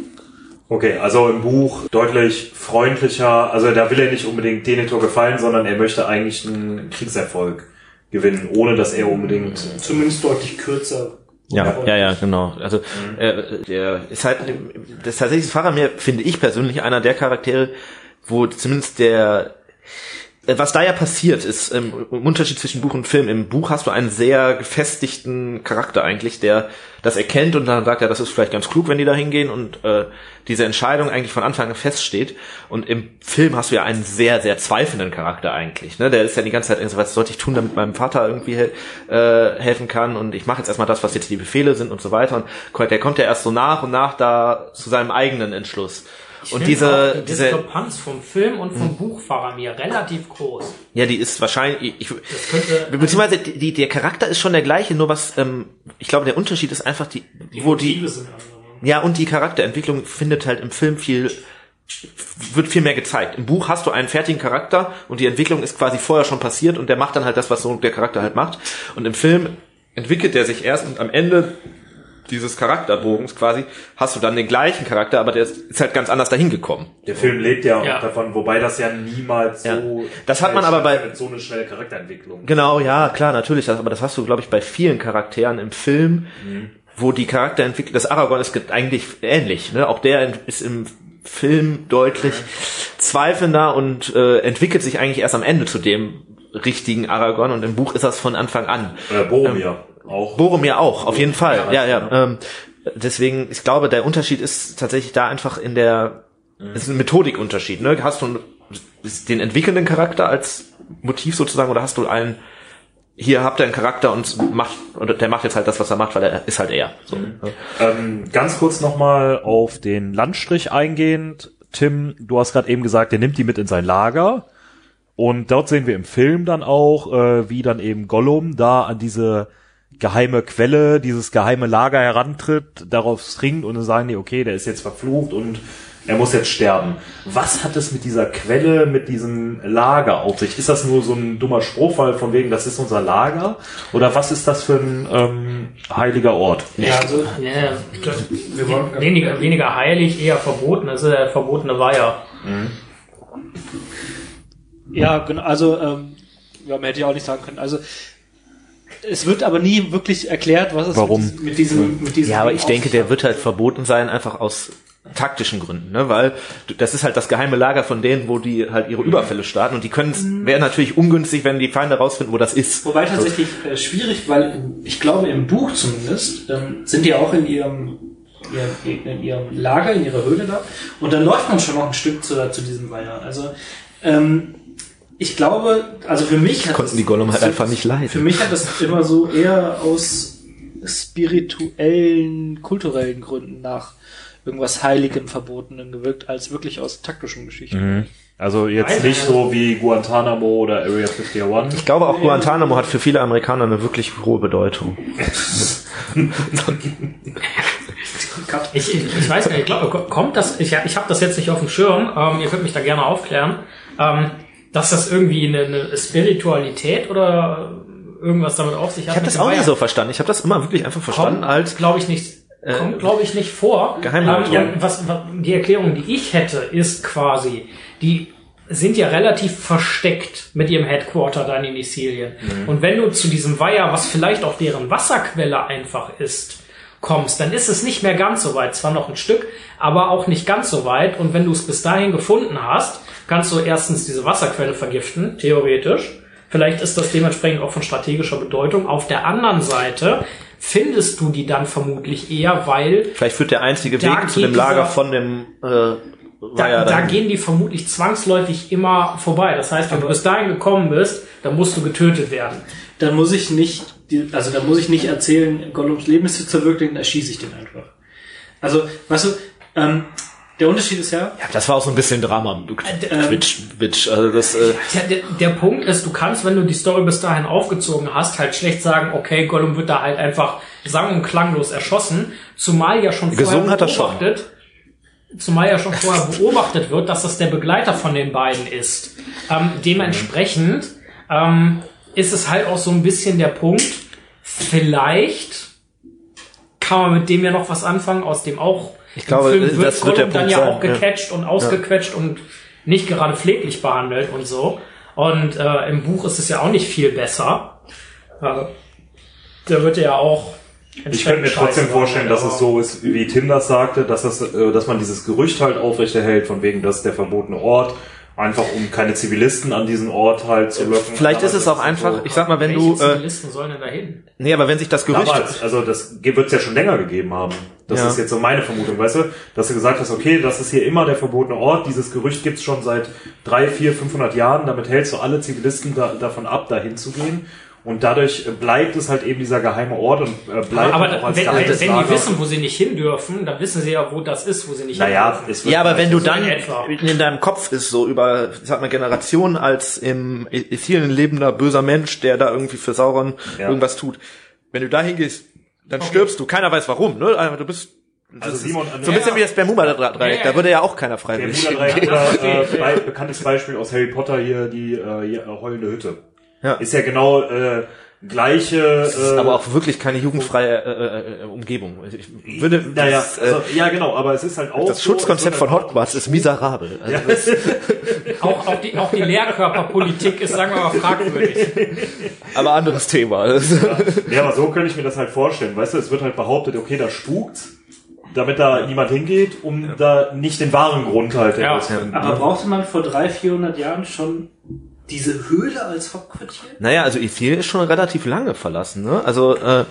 Okay, also im Buch deutlich freundlicher, also da will er nicht unbedingt Denethor gefallen, sondern er möchte eigentlich einen Kriegserfolg gewinnen, ohne dass er unbedingt... Zumindest deutlich kürzer ja, ja, ja, genau. Also mhm. äh, der ist halt das tatsächlich Faramir finde ich persönlich einer der Charaktere, wo zumindest der was da ja passiert ist, ähm, im Unterschied zwischen Buch und Film, im Buch hast du einen sehr gefestigten Charakter eigentlich, der das erkennt und dann sagt, ja, das ist vielleicht ganz klug, wenn die da hingehen und äh, diese Entscheidung eigentlich von Anfang an feststeht. Und im Film hast du ja einen sehr, sehr zweifelnden Charakter eigentlich. Ne? Der ist ja die ganze Zeit, was sollte ich tun, damit meinem Vater irgendwie äh, helfen kann und ich mache jetzt erstmal das, was jetzt die Befehle sind und so weiter. Und der kommt ja erst so nach und nach da zu seinem eigenen Entschluss. Ich und diese, die diese Diskrepanz vom Film und vom hm. Buch mir relativ groß. Ja, die ist wahrscheinlich, ich, könnte, beziehungsweise die, die, der Charakter ist schon der gleiche, nur was, ähm, ich glaube, der Unterschied ist einfach die, die wo die, sind ja, und die Charakterentwicklung findet halt im Film viel, wird viel mehr gezeigt. Im Buch hast du einen fertigen Charakter und die Entwicklung ist quasi vorher schon passiert und der macht dann halt das, was so der Charakter halt macht. Und im Film entwickelt er sich erst und am Ende dieses Charakterbogens quasi, hast du dann den gleichen Charakter, aber der ist halt ganz anders dahin gekommen. Der Film lebt ja, ja. auch davon, wobei das ja niemals ja. so das hat man aber bei so eine schnelle Charakterentwicklung. Genau, ja, klar, natürlich, aber das hast du glaube ich bei vielen Charakteren im Film, mhm. wo die Charakterentwicklung das Aragorn ist eigentlich ähnlich, ne? Auch der ist im Film deutlich zweifelnder und äh, entwickelt sich eigentlich erst am Ende zu dem richtigen Aragorn und im Buch ist das von Anfang an. Oder Boromir. Ähm, auch. Boromir auch, auf jeden Fall. Ja, ja. ja. Ähm, deswegen, ich glaube, der Unterschied ist tatsächlich da einfach in der, mhm. ist ein Methodikunterschied. Ne? Hast du den entwickelnden Charakter als Motiv sozusagen oder hast du einen, hier habt ihr einen Charakter und macht, und der macht jetzt halt das, was er macht, weil er ist halt er. So, mhm. ne? ähm, ganz kurz nochmal auf den Landstrich eingehend. Tim, du hast gerade eben gesagt, der nimmt die mit in sein Lager. Und dort sehen wir im Film dann auch, äh, wie dann eben Gollum da an diese geheime Quelle, dieses geheime Lager herantritt, darauf ringt und dann sagen die, okay, der ist jetzt verflucht und er muss jetzt sterben. Was hat es mit dieser Quelle, mit diesem Lager auf sich? Ist das nur so ein dummer Spruchfall von wegen, das ist unser Lager? Oder was ist das für ein ähm, heiliger Ort? Ja, also ja, weniger, weniger heilig, eher verboten. Das ist der verbotene Weiher. Mhm. Ja, genau. Also ähm, ja, man hätte ja auch nicht sagen können. Also es wird aber nie wirklich erklärt, was es Warum? Mit, mit diesem, mit diesem. Ja, aber ich denke, der wird halt verboten sein, einfach aus taktischen Gründen, ne? weil das ist halt das geheime Lager von denen, wo die halt ihre Überfälle starten und die können mhm. wäre natürlich ungünstig, wenn die Feinde rausfinden, wo das ist. Wobei tatsächlich äh, schwierig, weil ich glaube im Buch zumindest ähm, sind die auch in ihrem in, in ihrem Lager, in ihrer Höhle da und dann läuft man schon noch ein Stück zu, zu diesem Weiher. Also ähm, ich glaube, also für mich hat konnten die Gollum halt einfach nicht leiden. Für mich hat das immer so eher aus spirituellen, kulturellen Gründen nach irgendwas Heiligem, Verbotenen gewirkt, als wirklich aus taktischen Geschichten. Mhm. Also jetzt nicht so wie Guantanamo oder Area 51. Ich glaube auch Guantanamo hat für viele Amerikaner eine wirklich hohe Bedeutung. ich, ich, ich weiß gar nicht, ich glaube, kommt das, ich, ich habe das jetzt nicht auf dem Schirm, ähm, ihr könnt mich da gerne aufklären. Ähm, dass das irgendwie eine, eine Spiritualität oder irgendwas damit auf sich hat. Ich habe das auch nicht so verstanden. Ich habe das immer wirklich einfach verstanden kommt, als glaube ich nicht äh, kommt glaube ich nicht vor. Geheimhaltung. Ähm, was, was die Erklärung, die ich hätte, ist quasi die sind ja relativ versteckt mit ihrem Headquarter da in Sicilien. Mhm. Und wenn du zu diesem Weiher, was vielleicht auch deren Wasserquelle einfach ist, kommst, dann ist es nicht mehr ganz so weit. Zwar noch ein Stück, aber auch nicht ganz so weit. Und wenn du es bis dahin gefunden hast, kannst du erstens diese Wasserquelle vergiften, theoretisch. Vielleicht ist das dementsprechend auch von strategischer Bedeutung. Auf der anderen Seite findest du die dann vermutlich eher, weil vielleicht führt der einzige Weg zu dem Lager von dem äh, da, ja da gehen die vermutlich zwangsläufig immer vorbei. Das heißt, wenn du bis dahin gekommen bist, dann musst du getötet werden. Dann muss ich nicht, also da muss ich nicht erzählen, Gollums Leben ist jetzt verwirklicht, dann erschieße ich den einfach. Also, weißt du, ähm, der Unterschied ist ja. Ja, das war auch so ein bisschen Drama. Äh, ähm, Twitch, Twitch. Also das. Äh ja, der, der Punkt ist, du kannst, wenn du die Story bis dahin aufgezogen hast, halt schlecht sagen, okay, Gollum wird da halt einfach sang- und klanglos erschossen, zumal ja schon vorher beobachtet, schon. zumal ja schon vorher beobachtet wird, dass das der Begleiter von den beiden ist. Ähm, dementsprechend ähm, ist es halt auch so ein bisschen der Punkt, vielleicht kann man mit dem ja noch was anfangen, aus dem auch ich glaube, Film wird das wird der Punkt dann ja sein. auch gecatcht ja. und ausgequetscht ja. und nicht gerade pfleglich behandelt und so. Und äh, im Buch ist es ja auch nicht viel besser. Äh, da wird ja auch ich könnte mir trotzdem vorstellen, dass es so ist, wie Tim das sagte, dass, das, äh, dass man dieses Gerücht halt aufrechterhält, von wegen, das ist der verbotene Ort Einfach um keine Zivilisten an diesen Ort halt zu locken. Vielleicht ist es auch einfach, so, ich sag mal, wenn du. Äh, Zivilisten sollen denn da hin? Nee, aber wenn sich das Gerücht. Damals, also das wird es ja schon länger gegeben haben. Das ja. ist jetzt so meine Vermutung, weißt du? Dass du gesagt hast, okay, das ist hier immer der verbotene Ort. Dieses Gerücht gibt's schon seit drei, vier, 500 Jahren. Damit hältst du alle Zivilisten da, davon ab, da hinzugehen. Und dadurch bleibt es halt eben dieser geheime Ort und äh, bleibt aber auch als wenn, wenn, wenn die wissen, wo sie nicht hin dürfen, dann wissen sie ja, wo das ist, wo sie nicht naja, hin dürfen. Ja, aber wenn du dann in deinem Kopf ist so über, ich sag mal, Generationen als im vielen lebender böser Mensch, der da irgendwie für Sauron ja. irgendwas tut. Wenn du da hingehst, dann okay. stirbst du. Keiner weiß warum, ne? Aber du bist also Simon, so ein bisschen wie das Bermuda-Dreieck, ja. da würde ja auch keiner freiwillig. Bermuda-Dreieck oder äh, bekanntes Beispiel aus Harry Potter hier, die äh, heulende Hütte. Ja. Ist ja genau äh, gleiche. Das ist äh, aber auch wirklich keine jugendfreie äh, äh, Umgebung. Ich würde. Naja, das, äh, also, ja genau, aber es ist halt auch. Das so, Schutzkonzept von Hogwarts ist miserabel. Also ja. auch, auch, die, auch die Lehrkörperpolitik ist, sagen wir mal, fragwürdig. Aber anderes Thema. Ja. ja, aber so könnte ich mir das halt vorstellen. Weißt du, es wird halt behauptet, okay, da spukt damit da niemand hingeht, um ja. da nicht den wahren Grund halt ja. Aber brauchte man vor 300, 400 Jahren schon diese Höhle als Hauptquartier? Naja, also Ithil ist schon relativ lange verlassen. Ne? Also äh,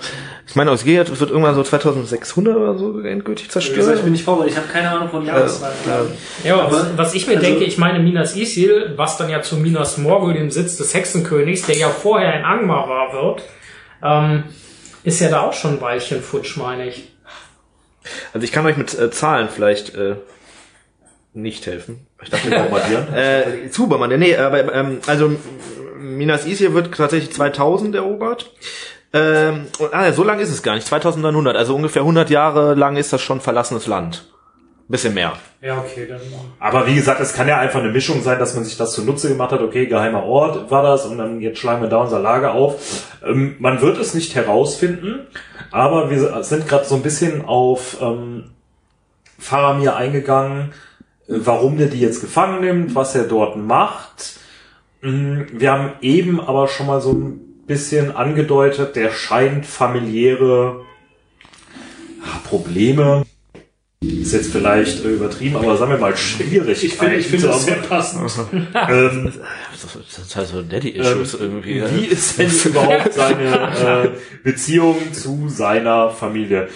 ich meine, aus Gilead wird irgendwann so 2600 oder so endgültig zerstört. Ich bin nicht vorbereitet, ich habe keine Ahnung von Jahreszahlen. Äh, äh, ja, aber was, was ich mir also, denke, ich meine Minas Ithil, was dann ja zu Minas Morgul, dem Sitz des Hexenkönigs, der ja vorher in Angmar war, wird, ähm, ist ja da auch schon ein Weilchen futsch, meine ich. Also ich kann euch mit äh, Zahlen vielleicht äh, nicht helfen. Ich dachte, bombardieren. äh, zu bombardieren. Nee, aber ähm, also Minas Ithil wird tatsächlich 2000 erobert. Ähm, und, ah, so lange ist es gar nicht. 2900, also ungefähr 100 Jahre lang ist das schon verlassenes Land. Bisschen mehr. Ja, okay, dann. Aber wie gesagt, es kann ja einfach eine Mischung sein, dass man sich das zunutze gemacht hat. Okay, geheimer Ort war das und dann jetzt schlagen wir da unser Lager auf. Ähm, man wird es nicht herausfinden, aber wir sind gerade so ein bisschen auf ähm, Faramir eingegangen warum der die jetzt gefangen nimmt, was er dort macht. Mm, wir haben eben aber schon mal so ein bisschen angedeutet, der scheint familiäre ah, Probleme. Ist jetzt vielleicht übertrieben, aber sagen wir mal schwierig. Ich finde, ich finde das sehr passend. ähm, das heißt so Daddy-Issues ähm, irgendwie. Wie ist denn überhaupt seine äh, Beziehung zu seiner Familie?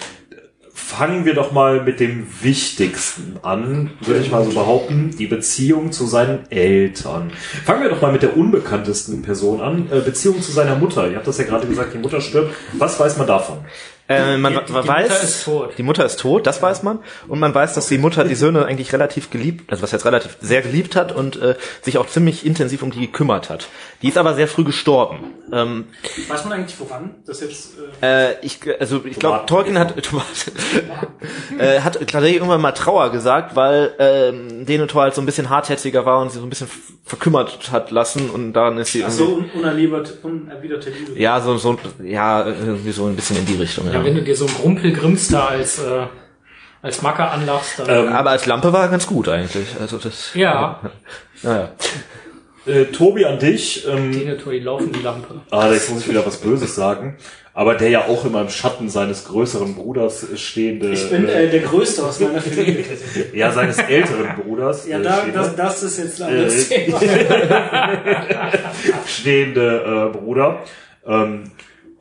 Fangen wir doch mal mit dem Wichtigsten an, würde ich mal so behaupten, die Beziehung zu seinen Eltern. Fangen wir doch mal mit der unbekanntesten Person an, äh, Beziehung zu seiner Mutter. Ihr habt das ja gerade gesagt, die Mutter stirbt. Was weiß man davon? Äh, man, die, man weiß, Mutter ist tot. die Mutter ist tot, das weiß man. Und man weiß, dass die Mutter die Söhne eigentlich relativ geliebt, also was jetzt relativ sehr geliebt hat und äh, sich auch ziemlich intensiv um die gekümmert hat. Die ist aber sehr früh gestorben. Ähm, weiß man eigentlich woran? Das jetzt? Äh, äh ich, also ich glaube, Tolkien hat äh, hat tatsächlich irgendwann mal Trauer gesagt, weil ähm, Denethor halt so ein bisschen hartherziger war und sie so ein bisschen verkümmert hat lassen und dann ist sie Ach so unerwiderte, unerwiderte Liebe. Ja, so so ja irgendwie so ein bisschen in die Richtung. Ja, wenn du dir so einen Rumpelgrims da als, äh, als Macker anlachst, dann. Ähm, aber als Lampe war er ganz gut eigentlich. Also das. Ja. Naja. Äh, Tobi an dich. Ähm, die laufen die Lampe. Ah, jetzt muss ich wieder was Böses sagen. Aber der ja auch immer im Schatten seines größeren Bruders stehende. Ich bin äh, der Größte aus meiner Familie. ja, seines älteren Bruders. Ja, da, das, das ist jetzt ein anderes äh, Thema. stehende äh, Bruder. Ähm,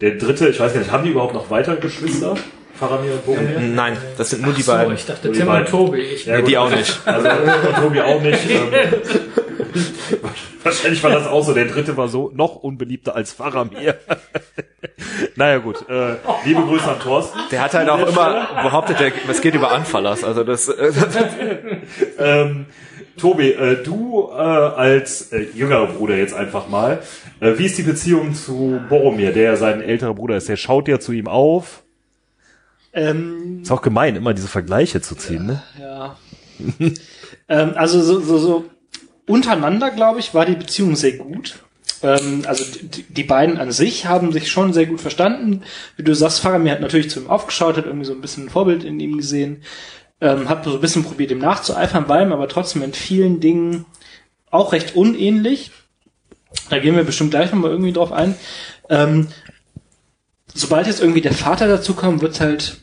der dritte, ich weiß gar nicht, haben die überhaupt noch weitere Geschwister? Faramir und Boromir? Nein, das sind nur die so, beiden. ich dachte Tim und Tobi. Ich ja, die auch nicht. Also und Tobi auch nicht. Ähm, wahrscheinlich war das auch so. Der dritte war so noch unbeliebter als Faramir. naja gut, äh, liebe Grüße an Thorsten. Der hat halt auch immer behauptet, der, es geht über Anfallers. Also das. Äh, ähm, Tobi, äh, du äh, als äh, jüngerer Bruder jetzt einfach mal, äh, wie ist die Beziehung zu Boromir, der ja sein älterer Bruder ist? Der schaut ja zu ihm auf. Ähm, ist auch gemein, immer diese Vergleiche zu ziehen, ne? Ja. ähm, also so, so, so untereinander, glaube ich, war die Beziehung sehr gut. Ähm, also die, die, beiden an sich haben sich schon sehr gut verstanden. Wie du sagst, Faramir hat natürlich zu ihm aufgeschaut, hat irgendwie so ein bisschen ein Vorbild in ihm gesehen ähm, habe so ein bisschen probiert, ihm nachzueifern, war ihm aber trotzdem in vielen Dingen auch recht unähnlich. Da gehen wir bestimmt gleich nochmal irgendwie drauf ein. Ähm, sobald jetzt irgendwie der Vater dazu kommt, wird's halt,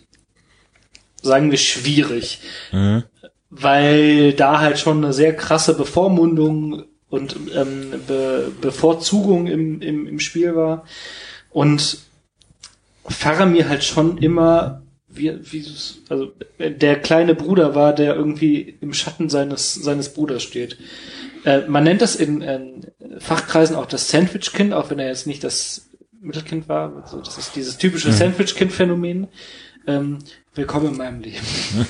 sagen wir, schwierig. Mhm. Weil da halt schon eine sehr krasse Bevormundung und ähm, Be Bevorzugung im, im, im Spiel war. Und Faramir halt schon immer wie, wie also der kleine Bruder war, der irgendwie im Schatten seines seines Bruders steht. Äh, man nennt das in, in Fachkreisen auch das Sandwich-Kind, auch wenn er jetzt nicht das Mittelkind war. Also das ist dieses typische mhm. Sandwich-Kind-Phänomen. Ähm, willkommen in meinem Leben.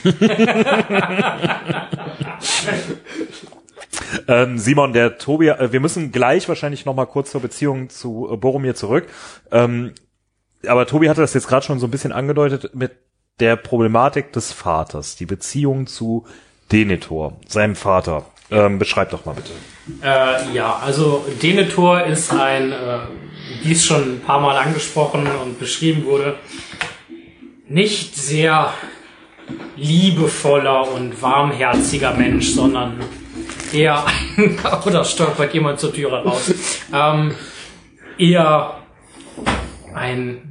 ähm, Simon, der Tobi, äh, wir müssen gleich wahrscheinlich noch mal kurz zur Beziehung zu äh, Boromir zurück. Ähm, aber Tobi hatte das jetzt gerade schon so ein bisschen angedeutet mit der Problematik des Vaters, die Beziehung zu Denethor, seinem Vater. Ähm, beschreib doch mal bitte. Äh, ja, also Denethor ist ein, äh, wie es schon ein paar Mal angesprochen und beschrieben wurde, nicht sehr liebevoller und warmherziger Mensch, sondern eher ein, oder stolpert jemand zur Türe raus, ähm, eher ein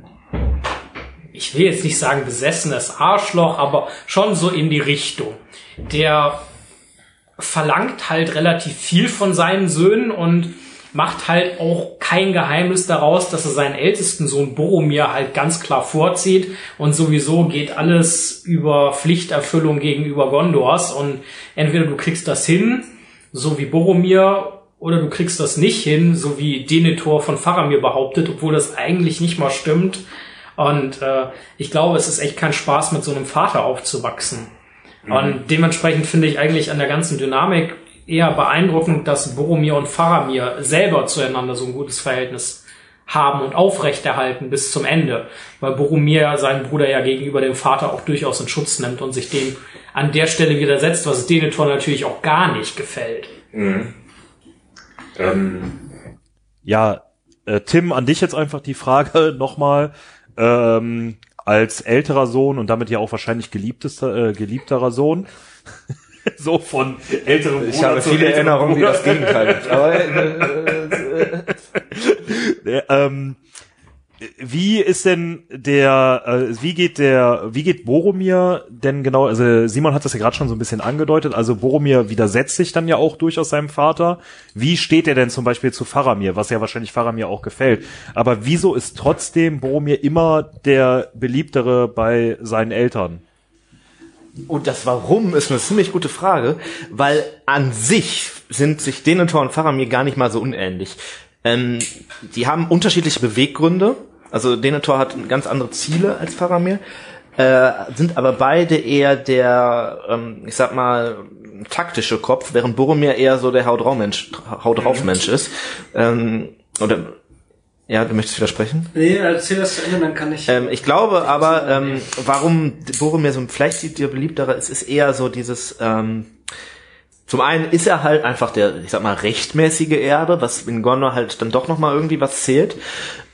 ich will jetzt nicht sagen besessenes Arschloch, aber schon so in die Richtung. Der verlangt halt relativ viel von seinen Söhnen und macht halt auch kein Geheimnis daraus, dass er seinen ältesten Sohn Boromir halt ganz klar vorzieht und sowieso geht alles über Pflichterfüllung gegenüber Gondors und entweder du kriegst das hin, so wie Boromir, oder du kriegst das nicht hin, so wie Denethor von Faramir behauptet, obwohl das eigentlich nicht mal stimmt. Und äh, ich glaube, es ist echt kein Spaß, mit so einem Vater aufzuwachsen. Mhm. Und dementsprechend finde ich eigentlich an der ganzen Dynamik eher beeindruckend, dass Boromir und Faramir selber zueinander so ein gutes Verhältnis haben und aufrechterhalten bis zum Ende, weil Boromir seinen Bruder ja gegenüber dem Vater auch durchaus in Schutz nimmt und sich dem an der Stelle widersetzt, was Denethor natürlich auch gar nicht gefällt. Mhm. Ähm, ja, äh, Tim, an dich jetzt einfach die Frage nochmal ähm, als älterer Sohn und damit ja auch wahrscheinlich geliebtester, äh, geliebterer Sohn. so von älterem Bruder Ich habe viele Erinnerungen, wie das Gegenteil. Aber, äh, äh, äh, ähm, wie ist denn der, äh, wie geht der, wie geht Boromir denn genau, also Simon hat das ja gerade schon so ein bisschen angedeutet, also Boromir widersetzt sich dann ja auch durchaus seinem Vater. Wie steht er denn zum Beispiel zu Faramir, was ja wahrscheinlich Faramir auch gefällt? Aber wieso ist trotzdem Boromir immer der beliebtere bei seinen Eltern? Und das Warum ist eine ziemlich gute Frage, weil an sich sind sich Denethor und Faramir gar nicht mal so unähnlich. Ähm, die haben unterschiedliche Beweggründe also Denethor hat ganz andere Ziele als Faramir, äh, sind aber beide eher der, ähm, ich sag mal, taktische Kopf, während Boromir eher so der Haut drauf Mensch, Haut drauf Mensch ist. Ähm, oder ja, du möchtest widersprechen? Nee, erzähl das zu Ende, dann kann ich. Ähm, ich glaube aber, ähm, warum Boromir so vielleicht dir beliebterer ist, ist eher so dieses, ähm, zum einen ist er halt einfach der, ich sag mal, rechtmäßige Erbe, was in Gondor halt dann doch nochmal irgendwie was zählt.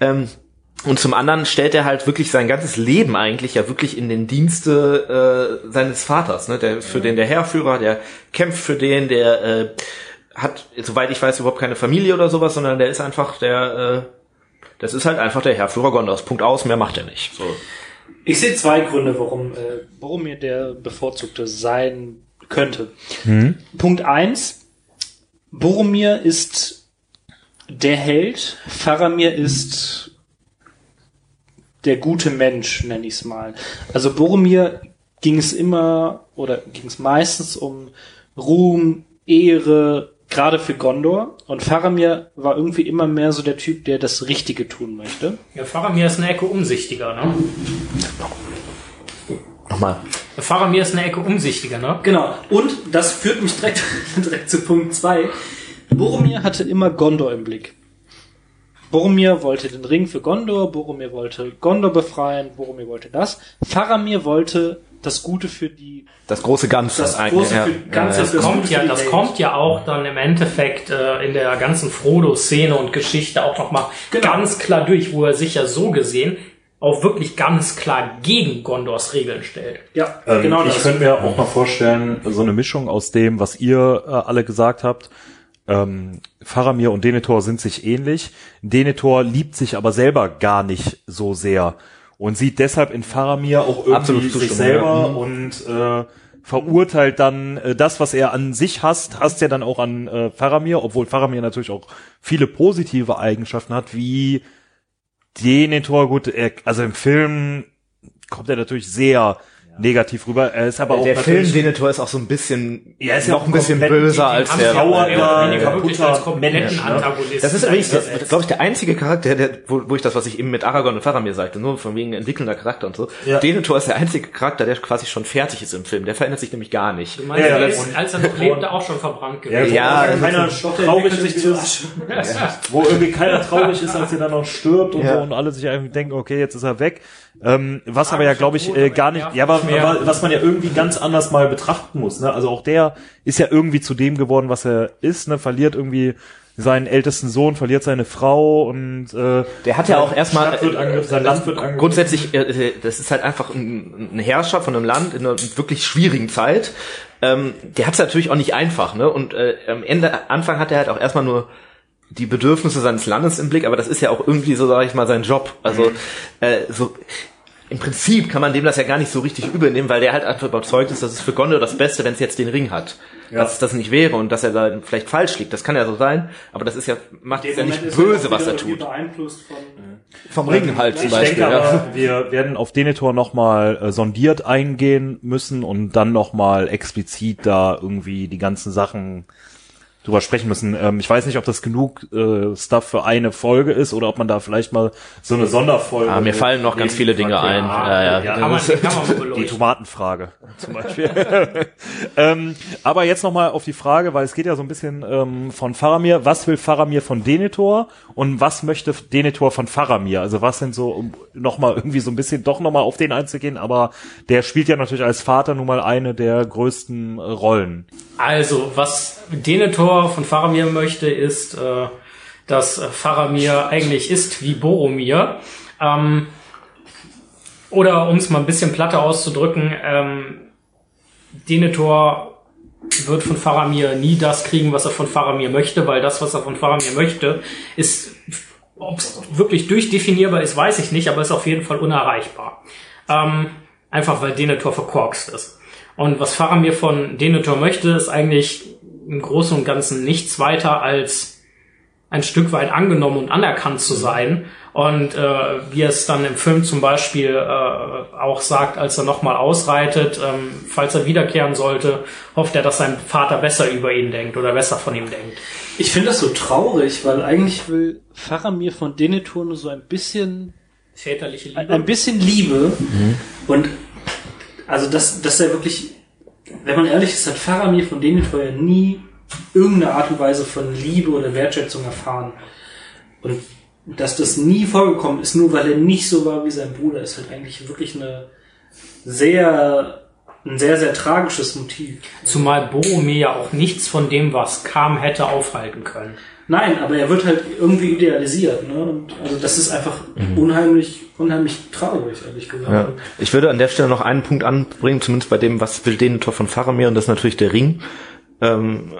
Ähm, und zum anderen stellt er halt wirklich sein ganzes Leben eigentlich ja wirklich in den Dienste äh, seines Vaters, ne? Der für den der Herrführer, der kämpft für den, der äh, hat, soweit ich weiß, überhaupt keine Familie oder sowas, sondern der ist einfach der, äh, das ist halt einfach der Herrführer Gondors. Punkt aus, mehr macht er nicht. So. Ich sehe zwei Gründe, warum, äh, warum mir der bevorzugte sein könnte. Mhm. Punkt eins: Boromir ist der Held, Faramir ist der gute Mensch, nenne ich es mal. Also Boromir ging es immer oder ging es meistens um Ruhm, Ehre, gerade für Gondor. Und Faramir war irgendwie immer mehr so der Typ, der das Richtige tun möchte. Ja, Faramir ist eine Ecke umsichtiger, ne? Nochmal. Faramir ist eine Ecke umsichtiger, ne? Genau. Und das führt mich direkt, direkt zu Punkt zwei. Boromir hatte immer Gondor im Blick. Boromir wollte den Ring für Gondor, Boromir wollte Gondor befreien, Boromir wollte das. Faramir wollte das Gute für die das große Ganze das große ja. für Ganze das, das kommt ja das Welt. kommt ja auch dann im Endeffekt äh, in der ganzen Frodo Szene und Geschichte auch noch mal genau. ganz klar durch wo er sich ja so gesehen auch wirklich ganz klar gegen Gondors Regeln stellt. Ja, ähm, genau. Ich könnte mir auch mal vorstellen, so eine Mischung aus dem, was ihr äh, alle gesagt habt. Ähm, Faramir und Denethor sind sich ähnlich. Denethor liebt sich aber selber gar nicht so sehr und sieht deshalb in Faramir auch irgendwie sich selber ja. Mhm. und äh, verurteilt dann äh, das, was er an sich hasst, hasst er dann auch an äh, Faramir, obwohl Faramir natürlich auch viele positive Eigenschaften hat, wie Denethor, gut, er, also im Film kommt er natürlich sehr negativ rüber. Er ist aber auch der Film Denethor ist auch so ein bisschen ja, ist noch ein bisschen böser als der ja, kaputter Menschen. Das ist übrigens, glaube ich, der einzige Charakter, der, wo, wo ich das, was ich eben mit Aragorn und Faramir sagte, nur von wegen entwickelnder Charakter und so. Ja. Denethor ist der einzige Charakter, der quasi schon fertig ist im Film. Der verändert sich nämlich gar nicht. Du meinst, ja, er ist, als er noch lebte, auch schon verbrannt gewesen. Ja, ja keiner traurig wo irgendwie keiner traurig ist, als er dann noch stirbt und so und alle sich einfach denken, okay, jetzt ist er weg. Ähm, was aber ja, glaube ich, äh, gar nicht, ja, aber, aber was man ja irgendwie ganz anders mal betrachten muss. Ne? Also auch der ist ja irgendwie zu dem geworden, was er ist, ne? verliert irgendwie seinen ältesten Sohn, verliert seine Frau und äh, der hat ja auch erstmal äh, sein Land wird angegriffen. grundsätzlich äh, das ist halt einfach ein, ein Herrscher von einem Land in einer wirklich schwierigen Zeit. Ähm, der hat es natürlich auch nicht einfach, ne? Und äh, am Ende Anfang hat er halt auch erstmal nur die Bedürfnisse seines Landes im Blick, aber das ist ja auch irgendwie so, sage ich mal, sein Job. Also mhm. äh, so im Prinzip kann man dem das ja gar nicht so richtig übernehmen, weil der halt einfach überzeugt ist, dass es für Gondor das Beste, wenn es jetzt den Ring hat. Ja. Dass es das nicht wäre und dass er da vielleicht falsch liegt. Das kann ja so sein, aber das ist ja, macht es ja nicht böse, was er tut. Vom Ring halt zum Beispiel. Denke, ja. wir werden auf Denethor nochmal äh, sondiert eingehen müssen und dann nochmal explizit da irgendwie die ganzen Sachen drüber sprechen müssen. Ähm, ich weiß nicht, ob das genug äh, Stuff für eine Folge ist oder ob man da vielleicht mal so eine Sonderfolge. Ah, mir fallen noch ganz viele Dinge ein. Ja, ja, ja. Kann man, kann man die Tomatenfrage zum Beispiel. ähm, aber jetzt noch mal auf die Frage, weil es geht ja so ein bisschen ähm, von Faramir. Was will Faramir von Denethor und was möchte Denethor von Faramir? Also was sind so um noch mal irgendwie so ein bisschen doch noch mal auf den einzugehen, aber der spielt ja natürlich als Vater nun mal eine der größten äh, Rollen. Also was Denethor von Faramir möchte, ist, äh, dass Faramir eigentlich ist wie Boromir. Ähm, oder um es mal ein bisschen platter auszudrücken, ähm, Denethor wird von Faramir nie das kriegen, was er von Faramir möchte, weil das, was er von Faramir möchte, ist, ob es wirklich durchdefinierbar ist, weiß ich nicht, aber ist auf jeden Fall unerreichbar. Ähm, einfach weil Denethor verkorkst ist. Und was Faramir von Denethor möchte, ist eigentlich im Großen und Ganzen nichts weiter als ein Stück weit angenommen und anerkannt zu sein. Und äh, wie es dann im Film zum Beispiel äh, auch sagt, als er nochmal ausreitet, ähm, falls er wiederkehren sollte, hofft er, dass sein Vater besser über ihn denkt oder besser von ihm denkt. Ich finde das so traurig, weil eigentlich will Faramir von Denethor nur so ein bisschen väterliche Liebe. Ein bisschen Liebe. Mhm. Und also dass, dass er wirklich wenn man ehrlich ist, hat Faramir von Denethor ja nie irgendeine Art und Weise von Liebe oder Wertschätzung erfahren. Und dass das nie vorgekommen ist, nur weil er nicht so war wie sein Bruder, ist halt eigentlich wirklich eine sehr, ein sehr, sehr tragisches Motiv. Zumal Boromir ja auch nichts von dem, was kam, hätte aufhalten können. Nein, aber er wird halt irgendwie idealisiert, ne? Und also das ist einfach mhm. unheimlich, unheimlich traurig, ehrlich gesagt. Ja. Ich würde an der Stelle noch einen Punkt anbringen, zumindest bei dem, was will den Tor von Faramir, und das ist natürlich der Ring. Ähm,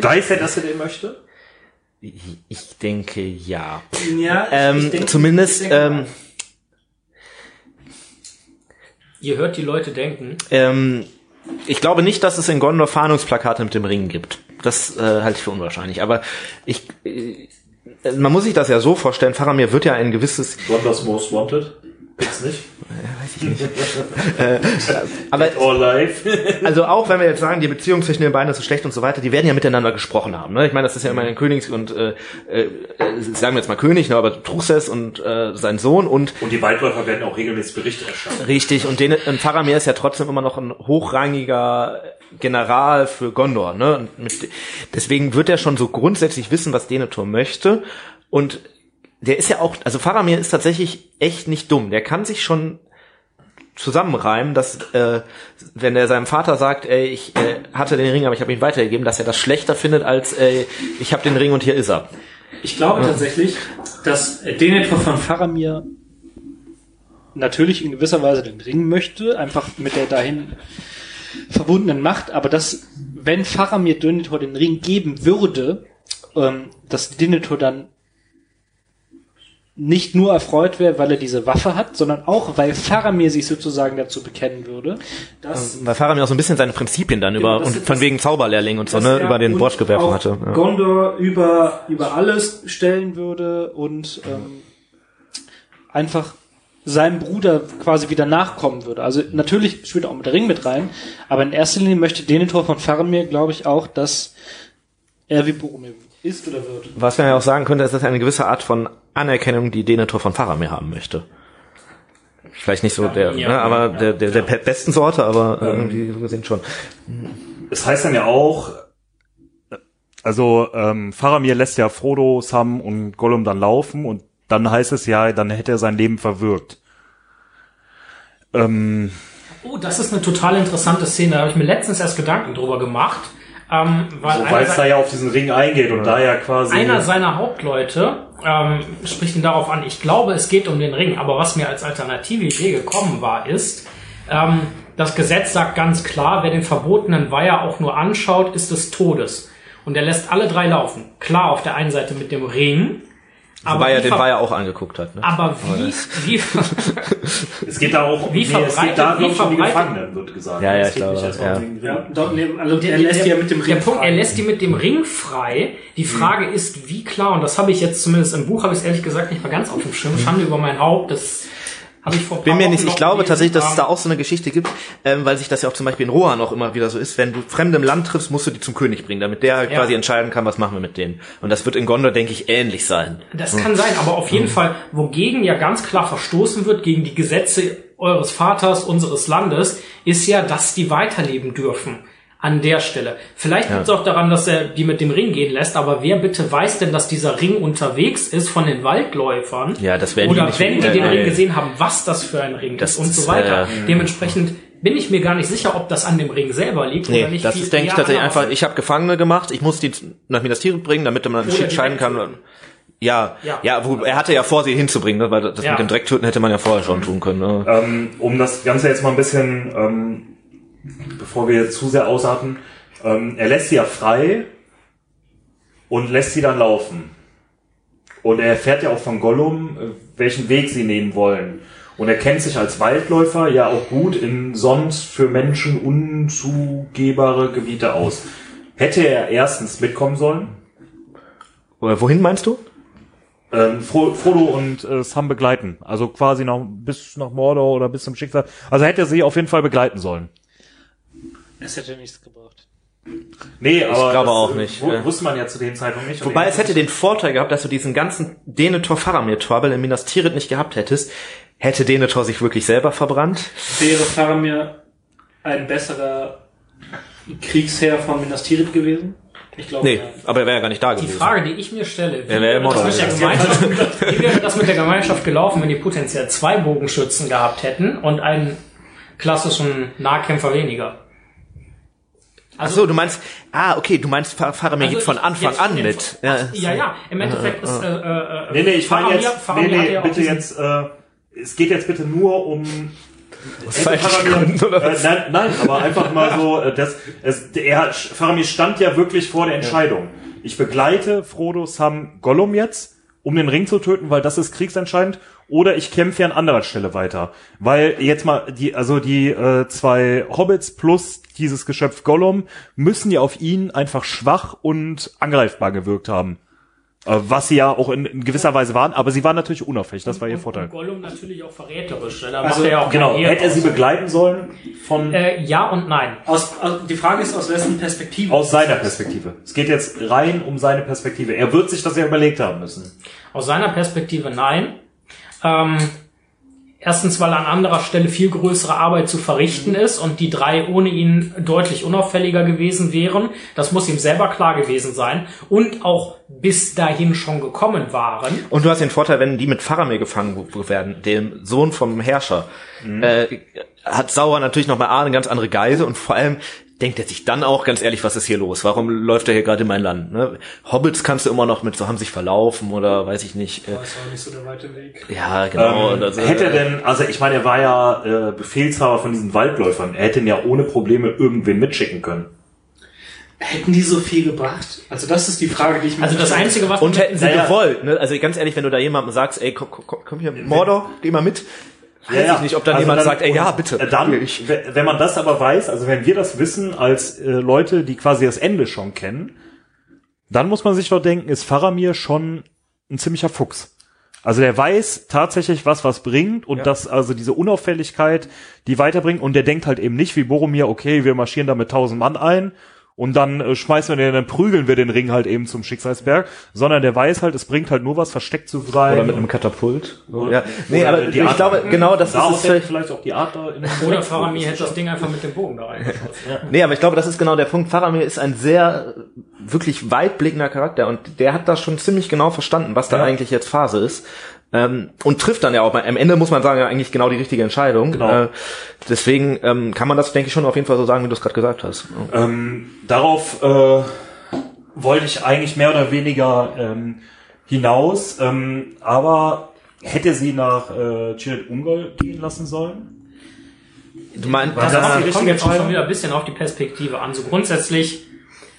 Weiß er, dass er den möchte? Ich denke ja. Ja, ähm, ich denke, zumindest. Ich denke, ähm, Ihr hört die Leute denken. Ähm, ich glaube nicht, dass es in Gondor Fahndungsplakate mit dem Ring gibt. Das äh, halte ich für unwahrscheinlich. Aber ich, äh, man muss sich das ja so vorstellen, Faramir wird ja ein gewisses... Wonders Most Wanted? Gibt's nicht? Ja, weiß ich nicht. äh, aber also auch wenn wir jetzt sagen, die Beziehung zwischen den beiden ist so schlecht und so weiter, die werden ja miteinander gesprochen haben. Ne? Ich meine, das ist ja immer ein Königs und äh, äh, sagen wir jetzt mal König, ne, aber Truchsess und äh, sein Sohn und und die Waldläufer werden auch regelmäßig Berichte erstatten. Richtig und den und Faramir ist ja trotzdem immer noch ein hochrangiger General für Gondor. Ne? Und mit, deswegen wird er schon so grundsätzlich wissen, was Denethor möchte und der ist ja auch, also Faramir ist tatsächlich echt nicht dumm. Der kann sich schon zusammenreimen, dass äh, wenn er seinem Vater sagt, ey, ich äh, hatte den Ring, aber ich habe ihn weitergegeben, dass er das schlechter findet als ey, ich habe den Ring und hier ist er. Ich glaube ja. tatsächlich, dass Denethor von Faramir natürlich in gewisser Weise den Ring möchte, einfach mit der dahin verbundenen Macht, aber dass wenn Faramir Denethor den Ring geben würde, ähm, dass Denethor dann nicht nur erfreut wäre, weil er diese Waffe hat, sondern auch, weil Faramir sich sozusagen dazu bekennen würde. Dass weil Faramir auch so ein bisschen seine Prinzipien dann genau, über, und von wegen Zauberlehrling und so, ne, über den Borsch geworfen hatte. Ja. Gondor über, über alles stellen würde und ähm, einfach seinem Bruder quasi wieder nachkommen würde. Also natürlich spielt auch mit der Ring mit rein, aber in erster Linie möchte Denethor von Faramir, glaube ich, auch, dass er wie Boromir ist oder wird. Was man ja auch sagen könnte, ist das eine gewisse Art von Anerkennung, die Denethor von Faramir haben möchte. Vielleicht nicht so ja, der, ja, ne, aber ja, der, der, der besten Sorte, aber ähm, irgendwie so gesehen schon. Es heißt dann ja auch, also ähm, Faramir lässt ja Frodo, Sam und Gollum dann laufen und dann heißt es ja, dann hätte er sein Leben verwirkt. Ähm, oh, das ist eine total interessante Szene. Da habe ich mir letztens erst Gedanken drüber gemacht. Ähm, weil so, es da ja auf diesen Ring eingeht und da ja quasi. Einer seiner Hauptleute ähm, spricht ihn darauf an, ich glaube, es geht um den Ring, aber was mir als alternative Idee gekommen war, ist, ähm, das Gesetz sagt ganz klar, wer den verbotenen Weiher auch nur anschaut, ist des Todes. Und er lässt alle drei laufen. Klar, auf der einen Seite mit dem Ring, aber Wobei er den Bayer auch angeguckt hat. Ne? Aber wie, wie es geht da auch, wie nee, verbreitet, es geht da wie verbreitet, die Gefangenen, wird gesagt. Ja, ja, ich glaube. Ja. Ja, doch, nee, also der, er lässt die ja mit dem Ring der Punkt, er lässt die mit dem Ring frei. Die mhm. Frage mhm. ist, wie klar, und das habe ich jetzt zumindest im Buch, habe ich es ehrlich gesagt nicht mal ganz auf dem Schirm, Schande über mein Haupt, das habe ich vor Bin mir nicht, ich glaube tatsächlich, dass es da auch so eine Geschichte gibt, ähm, weil sich das ja auch zum Beispiel in Rohan auch immer wieder so ist, wenn du Fremde im Land triffst, musst du die zum König bringen, damit der ja. quasi entscheiden kann, was machen wir mit denen. Und das wird in Gondor, denke ich, ähnlich sein. Das hm. kann sein, aber auf jeden hm. Fall, wogegen ja ganz klar verstoßen wird, gegen die Gesetze eures Vaters, unseres Landes, ist ja, dass die weiterleben dürfen an der Stelle. Vielleicht ja. liegt es auch daran, dass er die mit dem Ring gehen lässt, aber wer bitte weiß denn, dass dieser Ring unterwegs ist von den Waldläufern? Ja, das werden Oder die nicht wenn die den Ring gesehen haben, was das für ein Ring das ist und so weiter. Äh, Dementsprechend bin ich mir gar nicht sicher, ob das an dem Ring selber liegt nee, oder nicht. Das ist, denke ich, tatsächlich einfach, ich habe Gefangene gemacht, ich muss die nach Minas Tirith bringen, damit man entscheiden kann. Ja, ja, ja, wo, er hatte ja vor, sie hinzubringen, ne, weil das ja. mit dem Drecktöten hätte man ja vorher schon tun können. Ne? Ähm, um das Ganze jetzt mal ein bisschen ähm, bevor wir jetzt zu sehr ausarten, ähm, er lässt sie ja frei und lässt sie dann laufen. Und er erfährt ja auch von Gollum, äh, welchen Weg sie nehmen wollen. Und er kennt sich als Waldläufer ja auch gut in sonst für Menschen unzugebare Gebiete aus. Hätte er erstens mitkommen sollen? Oder wohin meinst du? Ähm, Frodo und äh, Sam begleiten. Also quasi noch bis nach Mordor oder bis zum Schicksal. Also hätte er sie auf jeden Fall begleiten sollen. Es hätte nichts gebracht. Nee, aber ich glaube auch nicht. Wusste man ja zu dem Zeitpunkt nicht. Wobei es hätte den Vorteil gehabt, dass du diesen ganzen Denethor Faramir Trouble in Minas Tirith nicht gehabt hättest, hätte Denethor sich wirklich selber verbrannt. Wäre Faramir ein besserer Kriegsherr von Minas Tirith gewesen? Ich glaube, nee, ja. aber er wäre ja gar nicht da gewesen. Die Frage, die ich mir stelle, wie, wäre das mit der Gemeinschaft, wie wäre das mit der Gemeinschaft gelaufen, wenn die potenziell zwei Bogenschützen gehabt hätten und einen klassischen Nahkämpfer weniger? Also, Ach so, du meinst, ah, okay, du meinst, Faramir also geht von Anfang an mit. Ja, ja, ja, im Endeffekt ist, äh, äh, äh, Nee, nee, ich meine jetzt, Faramir nee, nee, bitte jetzt, äh, es geht jetzt bitte nur um, Faramir, äh, nein, nein, aber einfach mal so, äh, das, es, er, Faramir stand ja wirklich vor der Entscheidung. Ich begleite Frodo Sam Gollum jetzt, um den Ring zu töten, weil das ist kriegsentscheidend, oder ich kämpfe an anderer Stelle weiter. Weil jetzt mal die, also die äh, zwei Hobbits plus dieses Geschöpf Gollum müssen ja auf ihn einfach schwach und angreifbar gewirkt haben. Äh, was sie ja auch in, in, gewisser Weise waren, aber sie waren natürlich unauffällig, das war ihr Vorteil. Und Gollum natürlich auch verräterisch. Da also, er ja auch genau, hätte er sie begleiten sollen von... Äh, ja und nein. Aus, also die Frage ist, aus wessen Perspektive? Aus seiner Perspektive. Es geht jetzt rein um seine Perspektive. Er wird sich das ja überlegt haben müssen. Aus seiner Perspektive nein. Ähm, Erstens, weil an anderer Stelle viel größere Arbeit zu verrichten ist und die drei ohne ihn deutlich unauffälliger gewesen wären. Das muss ihm selber klar gewesen sein und auch bis dahin schon gekommen waren. Und du hast den Vorteil, wenn die mit Faramir gefangen werden, dem Sohn vom Herrscher, mhm. äh, hat Sauer natürlich noch mal eine ganz andere Geise und vor allem denkt er sich dann auch ganz ehrlich, was ist hier los? Warum läuft er hier gerade in mein Land? Ne? Hobbits kannst du immer noch mit so haben sich verlaufen oder weiß ich nicht. Äh, ist auch nicht so der weite Weg. Ja, genau. Ähm, also, hätte er denn, also ich meine, er war ja äh, Befehlshaber von diesen Waldläufern. Er hätte ihn ja ohne Probleme irgendwen mitschicken können. Hätten die so viel gebracht? Also das ist die Frage, die ich mir Also das Einzige, was und hätten sie naja. gewollt. Ne? Also ganz ehrlich, wenn du da jemandem sagst, ey, komm, komm, komm hier, Mordor, geh mal mit Weiß ja, ich nicht, ob dann also jemand dann, sagt, ey, ja, bitte. Dann, wenn man das aber weiß, also wenn wir das wissen als äh, Leute, die quasi das Ende schon kennen, dann muss man sich doch denken, ist Faramir schon ein ziemlicher Fuchs. Also der weiß tatsächlich, was was bringt und ja. dass also diese Unauffälligkeit die weiterbringt und der denkt halt eben nicht wie Boromir, okay, wir marschieren da mit tausend Mann ein und dann äh, schmeißen wir den, dann prügeln wir den Ring halt eben zum Schicksalsberg, sondern der weiß halt, es bringt halt nur was, versteckt zu sein. Oder mit einem Katapult. Ja. Nee, aber ich Art, glaube, genau das da ist es. Vielleicht auch die Art da in Oder Faramir hätte das Ding einfach mit dem Bogen da reingeschossen. ja. Nee, aber ich glaube, das ist genau der Punkt. Faramir ist ein sehr wirklich weitblickender Charakter und der hat das schon ziemlich genau verstanden, was da ja. eigentlich jetzt Phase ist. Ähm, und trifft dann ja auch, am Ende muss man sagen, ja eigentlich genau die richtige Entscheidung. Genau. Äh, deswegen ähm, kann man das, denke ich, schon auf jeden Fall so sagen, wie du es gerade gesagt hast. Ähm, darauf äh, wollte ich eigentlich mehr oder weniger ähm, hinaus, ähm, aber hätte sie nach äh, Chirit Ungol gehen lassen sollen? Du meinst, das, das die kommt jetzt auch schon wieder ein bisschen auf die Perspektive an. So grundsätzlich,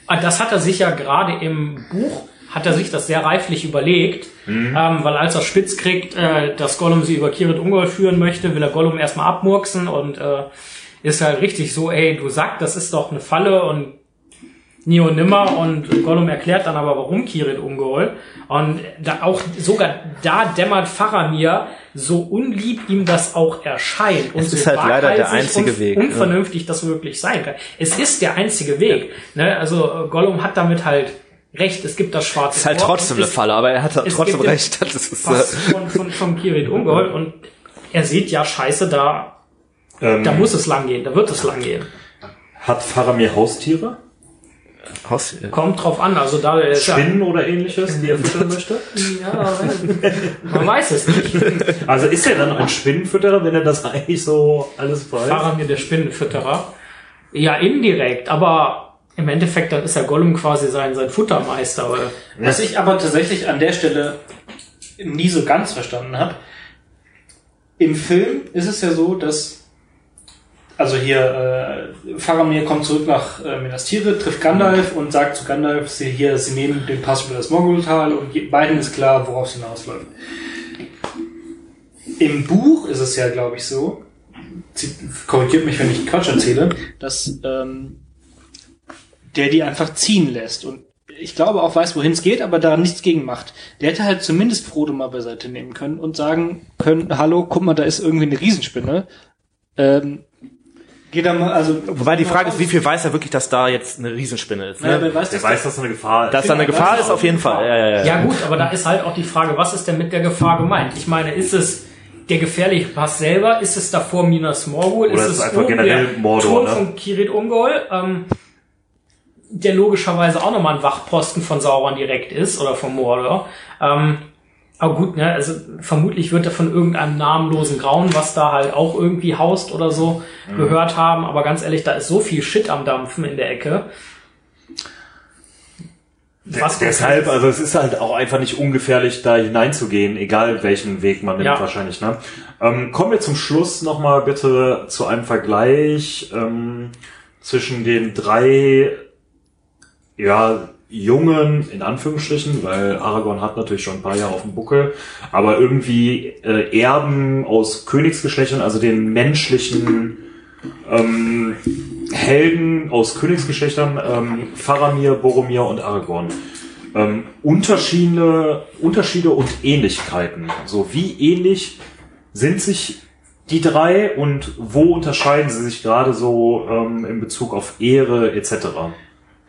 das hat er sich ja gerade im Buch hat er sich das sehr reiflich überlegt, mhm. ähm, weil als er spitz kriegt, äh, dass Gollum sie über Kirit Ungol führen möchte, will er Gollum erstmal abmurksen und äh, ist halt richtig so, ey, du sagst, das ist doch eine Falle und nie und nimmer und Gollum erklärt dann aber, warum Kirit Ungol und da auch sogar da dämmert Faramir, so unlieb ihm das auch erscheint und es so ist halt leider der einzige Weg, unvernünftig ja. das wirklich sein kann. Es ist der einzige Weg. Ne? Also Gollum hat damit halt recht, es gibt das schwarze Ist halt trotzdem eine Falle, aber er hat trotzdem recht. Das ist Pass äh, von, von, von Kirit Ungol und er sieht ja scheiße, da, ähm, da muss es lang gehen, da wird es lang gehen. Hat Faramir Haustiere? Haustiere? Kommt drauf an, also da er Spinnen ja, oder ähnliches, die er füttern möchte? Ja, man weiß es nicht. Also ist er dann ein Spinnenfütterer, wenn er das eigentlich so alles weiß? Faramir der Spinnenfütterer? Ja, indirekt, aber im Endeffekt, dann ist ja Gollum quasi sein, sein Futtermeister. Oder? Was ich aber tatsächlich an der Stelle nie so ganz verstanden habe, im Film ist es ja so, dass also hier äh, Faramir kommt zurück nach äh, Minas Tirith, trifft Gandalf und sagt zu Gandalf, sie hier, sie nehmen den Pass über das Mogultal und beiden ist klar, worauf es hinausläuft. Im Buch ist es ja, glaube ich, so, korrigiert mich, wenn ich Quatsch erzähle, dass ähm, der die einfach ziehen lässt und ich glaube auch weiß, wohin es geht, aber da nichts gegen macht. Der hätte halt zumindest Frodo mal beiseite nehmen können und sagen können, hallo, guck mal, da ist irgendwie eine Riesenspinne. Ähm, Geht da mal, also. Wobei die Frage ist, wie viel weiß er wirklich, dass da jetzt eine Riesenspinne ist? Ne? Ja, wer weiß, der weiß, dass da eine Gefahr ist. Dass da eine Gefahr ist, auf jeden Fall. Ja, ja, ja. ja gut, aber da ist halt auch die Frage, was ist denn mit der Gefahr gemeint? Ich meine, ist es der gefährliche Pass selber? Ist es davor Minas Morgul? Oder ist, es einfach generell Mordor, Turm ne? von Kirit Ungol? Ähm, der logischerweise auch nochmal ein Wachposten von Sauron direkt ist oder vom Mordor. Ähm, aber gut, ne, also vermutlich wird er von irgendeinem namenlosen Grauen, was da halt auch irgendwie haust oder so, mhm. gehört haben. Aber ganz ehrlich, da ist so viel Shit am Dampfen in der Ecke. Was deshalb, also es ist halt auch einfach nicht ungefährlich, da hineinzugehen, egal welchen Weg man nimmt ja. wahrscheinlich. Ne? Ähm, kommen wir zum Schluss nochmal bitte zu einem Vergleich ähm, zwischen den drei ja, jungen, in Anführungsstrichen, weil Aragorn hat natürlich schon ein paar Jahre auf dem Buckel, aber irgendwie äh, Erben aus Königsgeschlechtern, also den menschlichen ähm, Helden aus Königsgeschlechtern, ähm, Faramir, Boromir und Aragorn. Ähm, Unterschiede, Unterschiede und Ähnlichkeiten. So, wie ähnlich sind sich die drei und wo unterscheiden sie sich gerade so ähm, in Bezug auf Ehre etc.?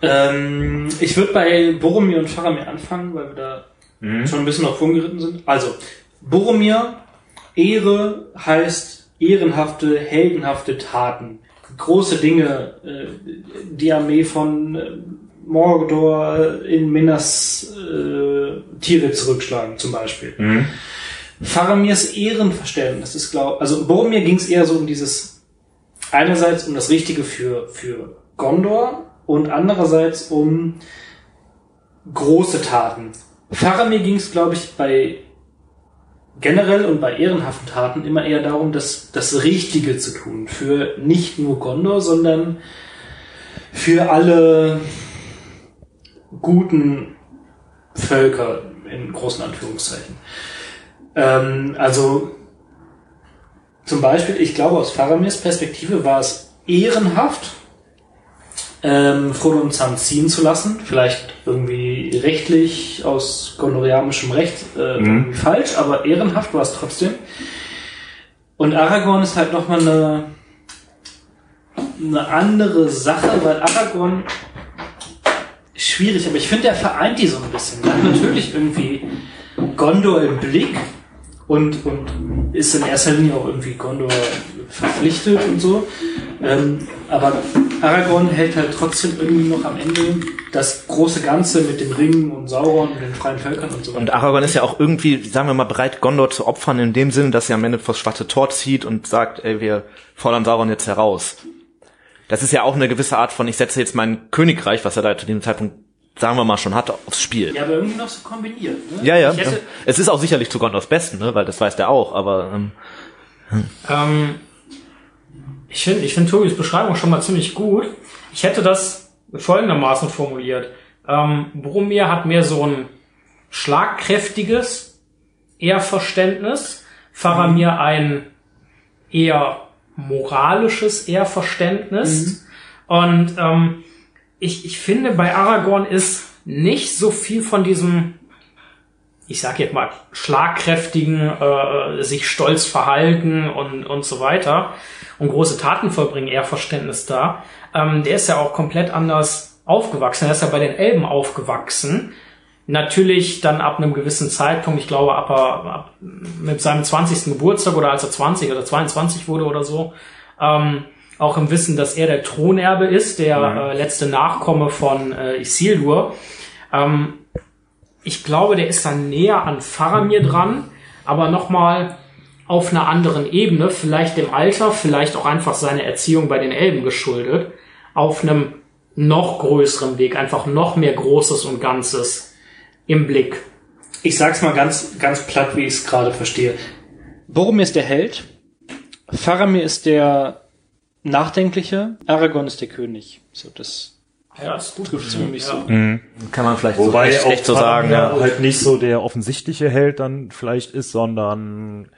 Ähm, ich würde bei Boromir und Faramir anfangen, weil wir da mhm. schon ein bisschen auf geritten sind. Also, Boromir, Ehre heißt ehrenhafte, heldenhafte Taten. Große Dinge, äh, die Armee von äh, Mordor in Minas äh, Tiere zurückschlagen, zum Beispiel. Mhm. Faramirs Ehrenverständnis ist, glaube also Boromir ging es eher so um dieses einerseits um das Richtige für für Gondor und andererseits um große Taten. Faramir ging es, glaube ich, bei generell und bei ehrenhaften Taten immer eher darum, das, das Richtige zu tun. Für nicht nur Gondor, sondern für alle guten Völker in großen Anführungszeichen. Ähm, also zum Beispiel, ich glaube, aus Faramirs Perspektive war es ehrenhaft, ähm, Frodo und Sam ziehen zu lassen. Vielleicht irgendwie rechtlich aus gondorianischem Recht äh, mhm. irgendwie falsch, aber ehrenhaft war es trotzdem. Und Aragorn ist halt nochmal eine, eine andere Sache, weil Aragorn schwierig, aber ich finde, er vereint die so ein bisschen. Er hat natürlich irgendwie Gondor im Blick und, und ist in erster Linie auch irgendwie Gondor verpflichtet und so. Ähm, aber Aragorn hält halt trotzdem irgendwie noch am Ende das große Ganze mit dem Ring und Sauron und den freien Völkern und so weiter. Und Aragorn ist ja auch irgendwie, sagen wir mal, bereit, Gondor zu opfern, in dem Sinne, dass er am Ende vors schwarze Tor zieht und sagt, ey, wir fordern Sauron jetzt heraus. Das ist ja auch eine gewisse Art von, ich setze jetzt mein Königreich, was er da zu dem Zeitpunkt sagen wir mal schon hat, aufs Spiel. Ja, aber irgendwie noch so kombiniert. Ne? Ja, ja. Hätte, es ist auch sicherlich zu Gondors Besten, ne? weil das weiß der auch, aber ähm, hm. ähm, ich finde ich finde Tobis Beschreibung schon mal ziemlich gut. Ich hätte das folgendermaßen formuliert. Ähm, Boromir hat mehr so ein schlagkräftiges Ehrverständnis, Faramir mhm. ein eher moralisches Ehrverständnis. Mhm. Und ähm, ich, ich finde, bei Aragorn ist nicht so viel von diesem, ich sag jetzt mal, schlagkräftigen, äh, sich stolz verhalten und, und so weiter und große Taten vollbringen, eher Verständnis da. Ähm, der ist ja auch komplett anders aufgewachsen. Er ist ja bei den Elben aufgewachsen. Natürlich dann ab einem gewissen Zeitpunkt, ich glaube ab, ab mit seinem 20. Geburtstag oder als er 20 oder 22 wurde oder so, ähm, auch im Wissen, dass er der Thronerbe ist, der mhm. äh, letzte Nachkomme von äh, Isildur. Ähm, ich glaube, der ist dann näher an Faramir dran, aber nochmal auf einer anderen Ebene, vielleicht dem Alter, vielleicht auch einfach seine Erziehung bei den Elben geschuldet, auf einem noch größeren Weg, einfach noch mehr Großes und Ganzes im Blick. Ich sag's mal ganz, ganz platt, wie ich es gerade verstehe. Boromir ist der Held, Faramir ist der Nachdenkliche, Aragorn ist der König. So, das ja, ist gut mich ja. so. Mhm. Kann man vielleicht Wobei so echt so sagen, ja. halt nicht so der offensichtliche Held dann vielleicht ist, sondern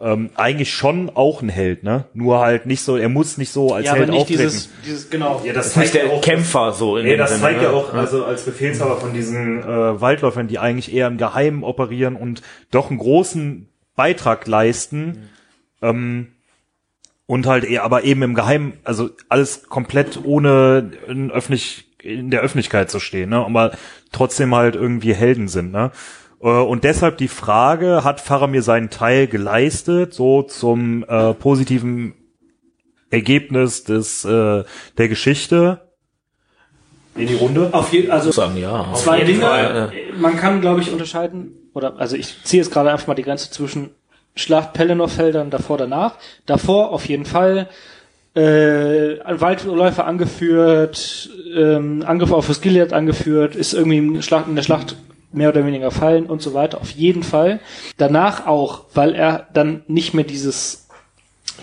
ähm, eigentlich schon auch ein Held, ne? Nur halt nicht so, er muss nicht so als ja, Held aber nicht auftreten. Dieses, dieses, genau. Ja, das, das zeigt der auch, Kämpfer so in nee, das Sinne, zeigt ja ne? auch, also als Befehlshaber von diesen äh, Waldläufern, die eigentlich eher im Geheimen operieren und doch einen großen Beitrag leisten, mhm. ähm, und halt eher, aber eben im Geheimen, also alles komplett ohne in, öffentlich, in der Öffentlichkeit zu stehen, ne? aber trotzdem halt irgendwie Helden sind, ne? Äh, und deshalb die Frage, hat Faramir seinen Teil geleistet, so zum äh, positiven Ergebnis des äh, der Geschichte in die Runde? Auf jeden also sagen ja. Zwei Dinge. Fall. Man kann, glaube ich, unterscheiden oder also ich ziehe jetzt gerade einfach mal die Grenze zwischen Schlacht Pelennor-Feldern davor, danach. Davor auf jeden Fall äh, Waldläufer angeführt, ähm, Angriff auf Osgiliath angeführt, ist irgendwie in, Schlacht, in der Schlacht mehr oder weniger fallen und so weiter, auf jeden Fall. Danach auch, weil er dann nicht mehr dieses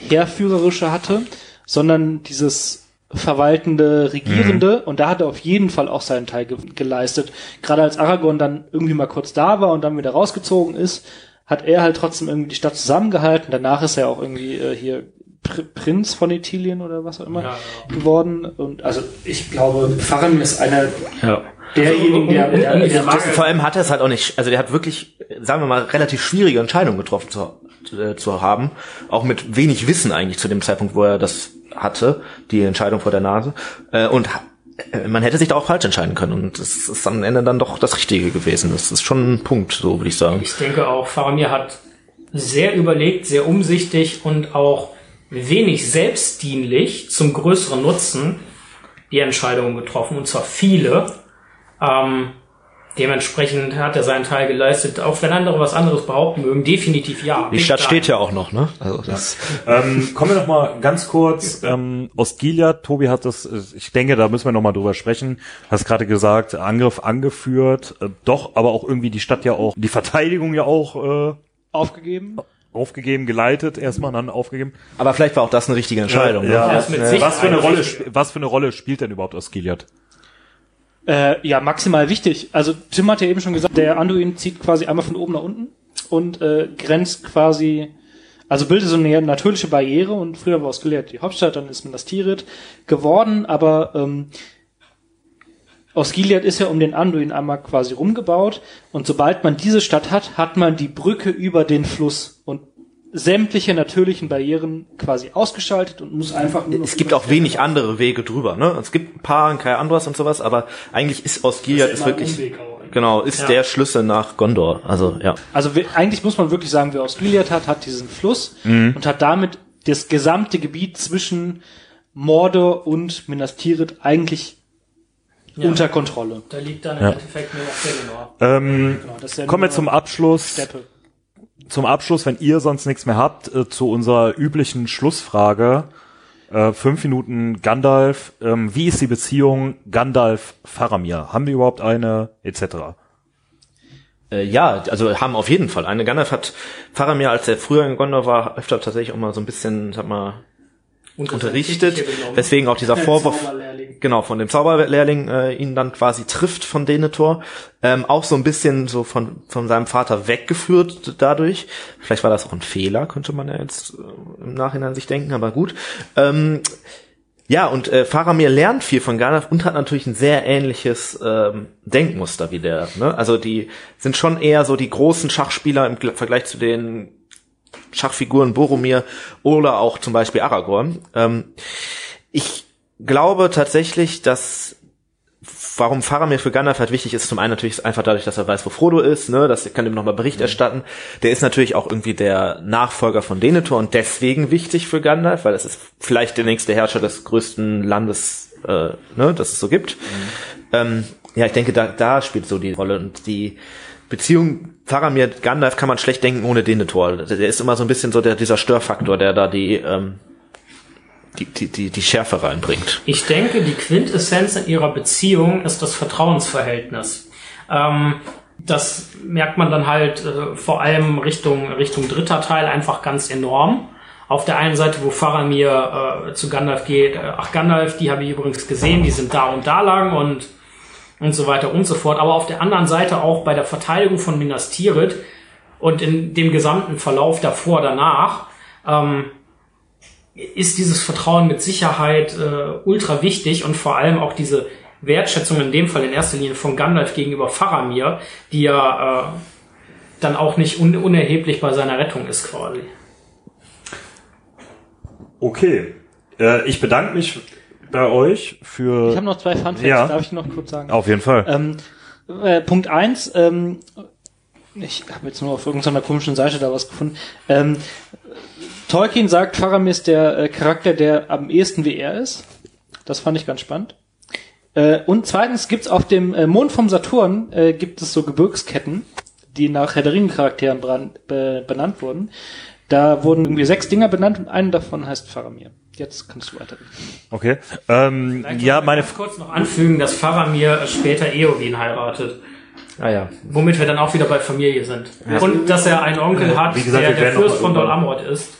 Heerführerische hatte, sondern dieses verwaltende, regierende mhm. und da hat er auf jeden Fall auch seinen Teil ge geleistet. Gerade als Aragorn dann irgendwie mal kurz da war und dann wieder rausgezogen ist, hat er halt trotzdem irgendwie die Stadt zusammengehalten. Danach ist er auch irgendwie äh, hier Pr Prinz von Italien oder was auch immer ja, ja. geworden. Und also ich glaube, Faramir ist einer ja. derjenigen, der, der, der, der Vor allem hat er es halt auch nicht, also der hat wirklich, sagen wir mal, relativ schwierige Entscheidungen getroffen zu, äh, zu haben. Auch mit wenig Wissen eigentlich zu dem Zeitpunkt, wo er das hatte, die Entscheidung vor der Nase. Äh, und man hätte sich da auch falsch entscheiden können und es ist am Ende dann doch das Richtige gewesen. Das ist schon ein Punkt, so würde ich sagen. Ich denke auch, Faramir hat sehr überlegt, sehr umsichtig und auch wenig selbstdienlich zum größeren Nutzen die Entscheidungen getroffen, und zwar viele. Ähm, dementsprechend hat er seinen Teil geleistet, auch wenn andere was anderes behaupten mögen, definitiv ja. Die Stadt steht ja auch noch, ne? Also das ja. ähm, kommen wir noch mal ganz kurz ähm, Ostgilia. Tobi hat das, ich denke, da müssen wir noch mal drüber sprechen. Hast gerade gesagt, Angriff angeführt, äh, doch, aber auch irgendwie die Stadt ja auch, die Verteidigung ja auch äh, aufgegeben aufgegeben, geleitet, erstmal dann aufgegeben. Aber vielleicht war auch das eine richtige Entscheidung. Ja, ja. ja. Was für eine Rolle, was für eine Rolle spielt denn überhaupt Osgiliath? Äh, ja, maximal wichtig. Also Tim hat ja eben schon gesagt, der Anduin zieht quasi einmal von oben nach unten und äh, grenzt quasi, also bildet so eine natürliche Barriere und früher war Osgiliath die Hauptstadt, dann ist man das Tirit geworden, aber ähm, Osgiliath ist ja um den Anduin einmal quasi rumgebaut und sobald man diese Stadt hat, hat man die Brücke über den Fluss und sämtliche natürlichen Barrieren quasi ausgeschaltet und muss einfach nur Es gibt auch wenig andere Wege drüber, ne? Es gibt ein paar in Kai Andros und sowas, aber eigentlich ist Osgiliath ist, ist wirklich genau, ist ja. der Schlüssel nach Gondor, also ja. Also eigentlich muss man wirklich sagen, wer Osgiliath hat, hat diesen Fluss mhm. und hat damit das gesamte Gebiet zwischen Mordor und Minas Tirith eigentlich ja. unter Kontrolle. Da liegt dann im ja. Endeffekt nur noch Pelennor. Ähm, genau, kommen wir zum Abschluss. Steppe. Zum Abschluss, wenn ihr sonst nichts mehr habt, äh, zu unserer üblichen Schlussfrage. Äh, fünf Minuten Gandalf. Ähm, wie ist die Beziehung Gandalf-Faramir? Haben wir überhaupt eine? Etc. Äh, ja, also haben auf jeden Fall eine. Gandalf hat Faramir, als er früher in Gondor war, öfter tatsächlich auch mal so ein bisschen, sag mal, unterrichtet, weswegen auch dieser Vorwurf genau von dem Zauberlehrling äh, ihn dann quasi trifft von Denethor, ähm, auch so ein bisschen so von von seinem Vater weggeführt dadurch. Vielleicht war das auch ein Fehler, könnte man ja jetzt äh, im Nachhinein sich denken, aber gut. Ähm, ja, und äh, Faramir lernt viel von Gandalf und hat natürlich ein sehr ähnliches ähm, Denkmuster wie der. Ne? Also die sind schon eher so die großen Schachspieler im Vergleich zu den Schachfiguren Boromir oder auch zum Beispiel Aragorn. Ähm, ich glaube tatsächlich, dass warum Faramir für Gandalf halt wichtig ist, zum einen natürlich einfach dadurch, dass er weiß, wo Frodo ist, ne, das kann ihm nochmal Bericht mhm. erstatten. Der ist natürlich auch irgendwie der Nachfolger von Denethor und deswegen wichtig für Gandalf, weil es ist vielleicht der nächste Herrscher des größten Landes, äh, ne, das es so gibt. Mhm. Ähm, ja, ich denke, da, da spielt so die Rolle und die Beziehung Faramir Gandalf kann man schlecht denken ohne Denethor. Der ist immer so ein bisschen so der, dieser Störfaktor, der da die, ähm, die, die, die, die Schärfe reinbringt. Ich denke, die Quintessenz in ihrer Beziehung ist das Vertrauensverhältnis. Ähm, das merkt man dann halt äh, vor allem Richtung, Richtung dritter Teil einfach ganz enorm. Auf der einen Seite, wo Faramir äh, zu Gandalf geht, äh, ach Gandalf, die habe ich übrigens gesehen, die sind da und da lang und und so weiter und so fort. Aber auf der anderen Seite auch bei der Verteidigung von Minas Tirith und in dem gesamten Verlauf davor, danach, ähm, ist dieses Vertrauen mit Sicherheit äh, ultra wichtig und vor allem auch diese Wertschätzung in dem Fall in erster Linie von Gandalf gegenüber Faramir, die ja äh, dann auch nicht un unerheblich bei seiner Rettung ist quasi. Okay, äh, ich bedanke mich bei euch für. Ich habe noch zwei Fun Facts, ja. darf ich noch kurz sagen? Auf jeden Fall. Ähm, äh, Punkt eins. Ähm, ich habe jetzt nur auf irgendeiner komischen Seite da was gefunden. Ähm, Tolkien sagt, Faramir ist der äh, Charakter, der am ehesten wie er ist. Das fand ich ganz spannend. Äh, und zweitens gibt's auf dem äh, Mond vom Saturn äh, gibt es so Gebirgsketten, die nach Herr der Ringen-Charakteren benannt wurden. Da wurden irgendwie sechs Dinger benannt und einen davon heißt Faramir. Jetzt kannst du weiterreden. Okay. Ähm, ja, meine. Ich kurz noch anfügen, dass Faramir später Eowyn heiratet. Ah ja. Womit wir dann auch wieder bei Familie sind. Ja. Und dass er einen Onkel hat, gesagt, der der Fürst von Dol Amroth ist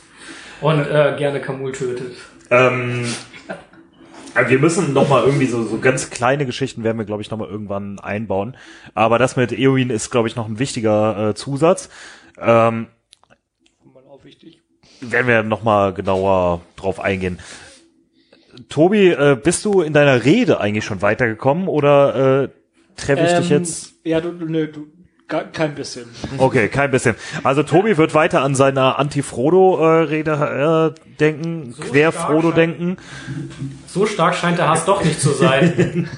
und äh, gerne Kamul tötet. Ähm, wir müssen noch mal irgendwie so, so ganz kleine Geschichten werden wir, glaube ich, noch mal irgendwann einbauen. Aber das mit Eowyn ist, glaube ich, noch ein wichtiger äh, Zusatz. Ähm. Werden wir nochmal genauer drauf eingehen. Tobi, äh, bist du in deiner Rede eigentlich schon weitergekommen oder äh, treffe ich ähm, dich jetzt? Ja, du, nö, du, kein bisschen. Okay, kein bisschen. Also Tobi wird weiter an seiner Anti-Frodo-Rede äh, denken, so quer Frodo denken. So stark scheint der Hass doch nicht zu sein.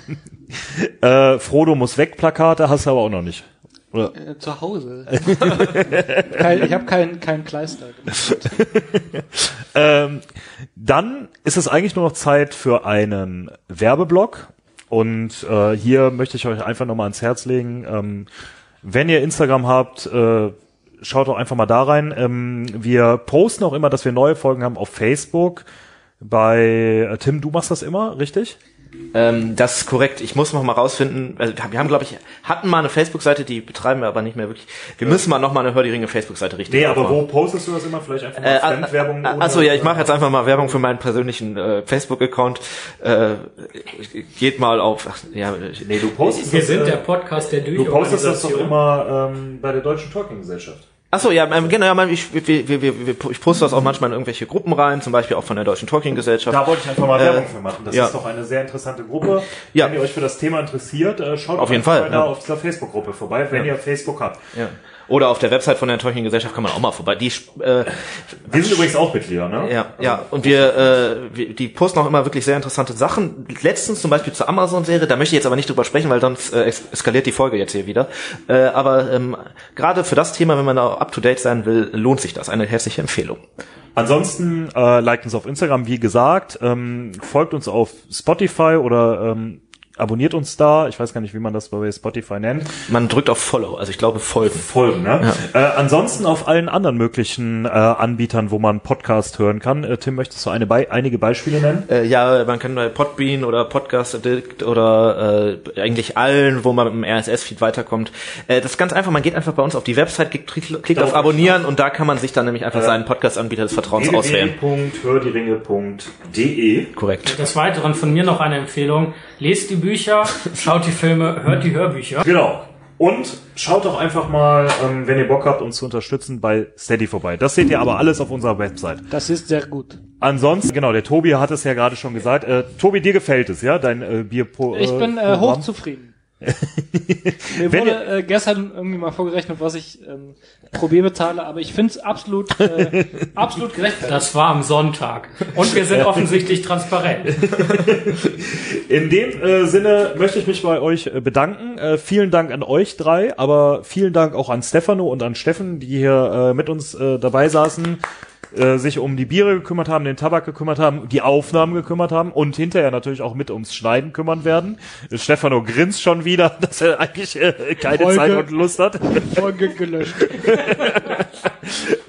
äh, Frodo muss weg, Plakate hast du aber auch noch nicht. Oder? Äh, zu Hause. kein, ich habe keinen kein Kleister. ähm, dann ist es eigentlich nur noch Zeit für einen Werbeblock. Und äh, hier möchte ich euch einfach nochmal ans Herz legen. Ähm, wenn ihr Instagram habt, äh, schaut doch einfach mal da rein. Ähm, wir posten auch immer, dass wir neue Folgen haben auf Facebook. Bei äh, Tim, du machst das immer, richtig? Ähm, das ist korrekt. Ich muss noch mal rausfinden. Also wir haben, glaube ich, hatten mal eine Facebook-Seite, die betreiben wir aber nicht mehr wirklich. Wir ja. müssen mal noch mal eine Hör die Ringe Facebook-Seite richten. Nee, aber wo postest du das immer? Vielleicht einfach mal äh, Fremdwerbung? Äh, achso, ja, ich mache jetzt einfach mal Werbung für meinen persönlichen äh, Facebook-Account. Äh, geht mal auf. Ach, ja, nee, du postest. Wir das, sind äh, der Podcast der Du postest das doch immer ähm, bei der Deutschen Talking-Gesellschaft. Achso, ja, ähm, genau, ja, ich, wir, wir, wir, ich poste das auch manchmal in irgendwelche Gruppen rein, zum Beispiel auch von der Deutschen Talking Gesellschaft. Da wollte ich einfach mal Werbung äh, für machen. Das ja. ist doch eine sehr interessante Gruppe. Ja. Wenn ihr euch für das Thema interessiert, äh, schaut auf jeden Fall mal da auf dieser Facebook-Gruppe vorbei, wenn ja. ihr Facebook habt. Ja. Oder auf der Website von der Tolkien Gesellschaft kann man auch mal vorbei. Die, äh, wir sind übrigens auch Mitglieder, ne? Ja, ja. Und wir, äh, die posten auch immer wirklich sehr interessante Sachen. Letztens zum Beispiel zur Amazon-Serie, da möchte ich jetzt aber nicht drüber sprechen, weil sonst äh, eskaliert die Folge jetzt hier wieder. Äh, aber ähm, gerade für das Thema, wenn man da up to date sein will, lohnt sich das. Eine herzliche Empfehlung. Ansonsten äh, liked uns auf Instagram, wie gesagt, ähm, folgt uns auf Spotify oder ähm, abonniert uns da. Ich weiß gar nicht, wie man das bei Spotify nennt. Man drückt auf Follow, also ich glaube Folgen. Folgen, ne? Ja. Äh, ansonsten auf allen anderen möglichen äh, Anbietern, wo man Podcast hören kann. Äh, Tim, möchtest du eine Be einige Beispiele nennen? Äh, ja, man kann bei Podbean oder Podcast Addict oder äh, eigentlich allen, wo man mit dem RSS-Feed weiterkommt. Äh, das ist ganz einfach, man geht einfach bei uns auf die Website, klickt, klickt auf Abonnieren und da kann man sich dann nämlich einfach äh, seinen Podcast-Anbieter des Vertrauens auswählen. www.hördieringe.de Korrekt. Des Weiteren von mir noch eine Empfehlung. Lest die Bücher, schaut die Filme, hört die Hörbücher. Genau. Und schaut doch einfach mal, ähm, wenn ihr Bock habt, uns zu unterstützen, bei Steady vorbei. Das seht ihr aber alles auf unserer Website. Das ist sehr gut. Ansonsten, genau, der Tobi hat es ja gerade schon gesagt. Äh, Tobi, dir gefällt es, ja, dein äh, Bier. Äh, ich bin äh, hochzufrieden. Mir wurde äh, gestern irgendwie mal vorgerechnet, was ich ähm, pro Bier bezahle, aber ich finde es absolut, äh, absolut gerechtfertigt. Das war am Sonntag. Und wir sind offensichtlich transparent. In dem äh, Sinne möchte ich mich bei euch äh, bedanken. Äh, vielen Dank an euch drei, aber vielen Dank auch an Stefano und an Steffen, die hier äh, mit uns äh, dabei saßen äh, sich um die Biere gekümmert haben, den Tabak gekümmert haben, die Aufnahmen gekümmert haben und hinterher natürlich auch mit ums Schneiden kümmern werden. Stefano grinst schon wieder, dass er eigentlich äh, keine Folge, Zeit und Lust hat. Folge gelöscht.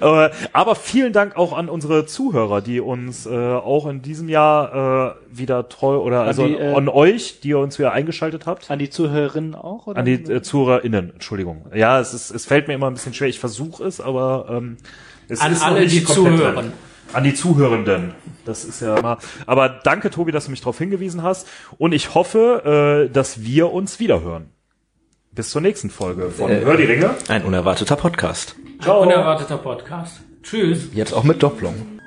Aber vielen Dank auch an unsere Zuhörer, die uns äh, auch in diesem Jahr äh, wieder treu oder also die, äh, an euch, die ihr uns wieder eingeschaltet habt. An die Zuhörerinnen auch? Oder? An die äh, ZuhörerInnen, Entschuldigung. Ja, es ist, es fällt mir immer ein bisschen schwer. Ich versuche es, aber ähm, es an alle, die zuhören. An die Zuhörenden. Das ist ja mal. Aber danke, Tobi, dass du mich darauf hingewiesen hast. Und ich hoffe, äh, dass wir uns wiederhören. Bis zur nächsten Folge von äh, Hör die Ringe. Ein unerwarteter Podcast. Ciao. Ein unerwarteter Podcast. Tschüss. Jetzt auch mit Doppelung.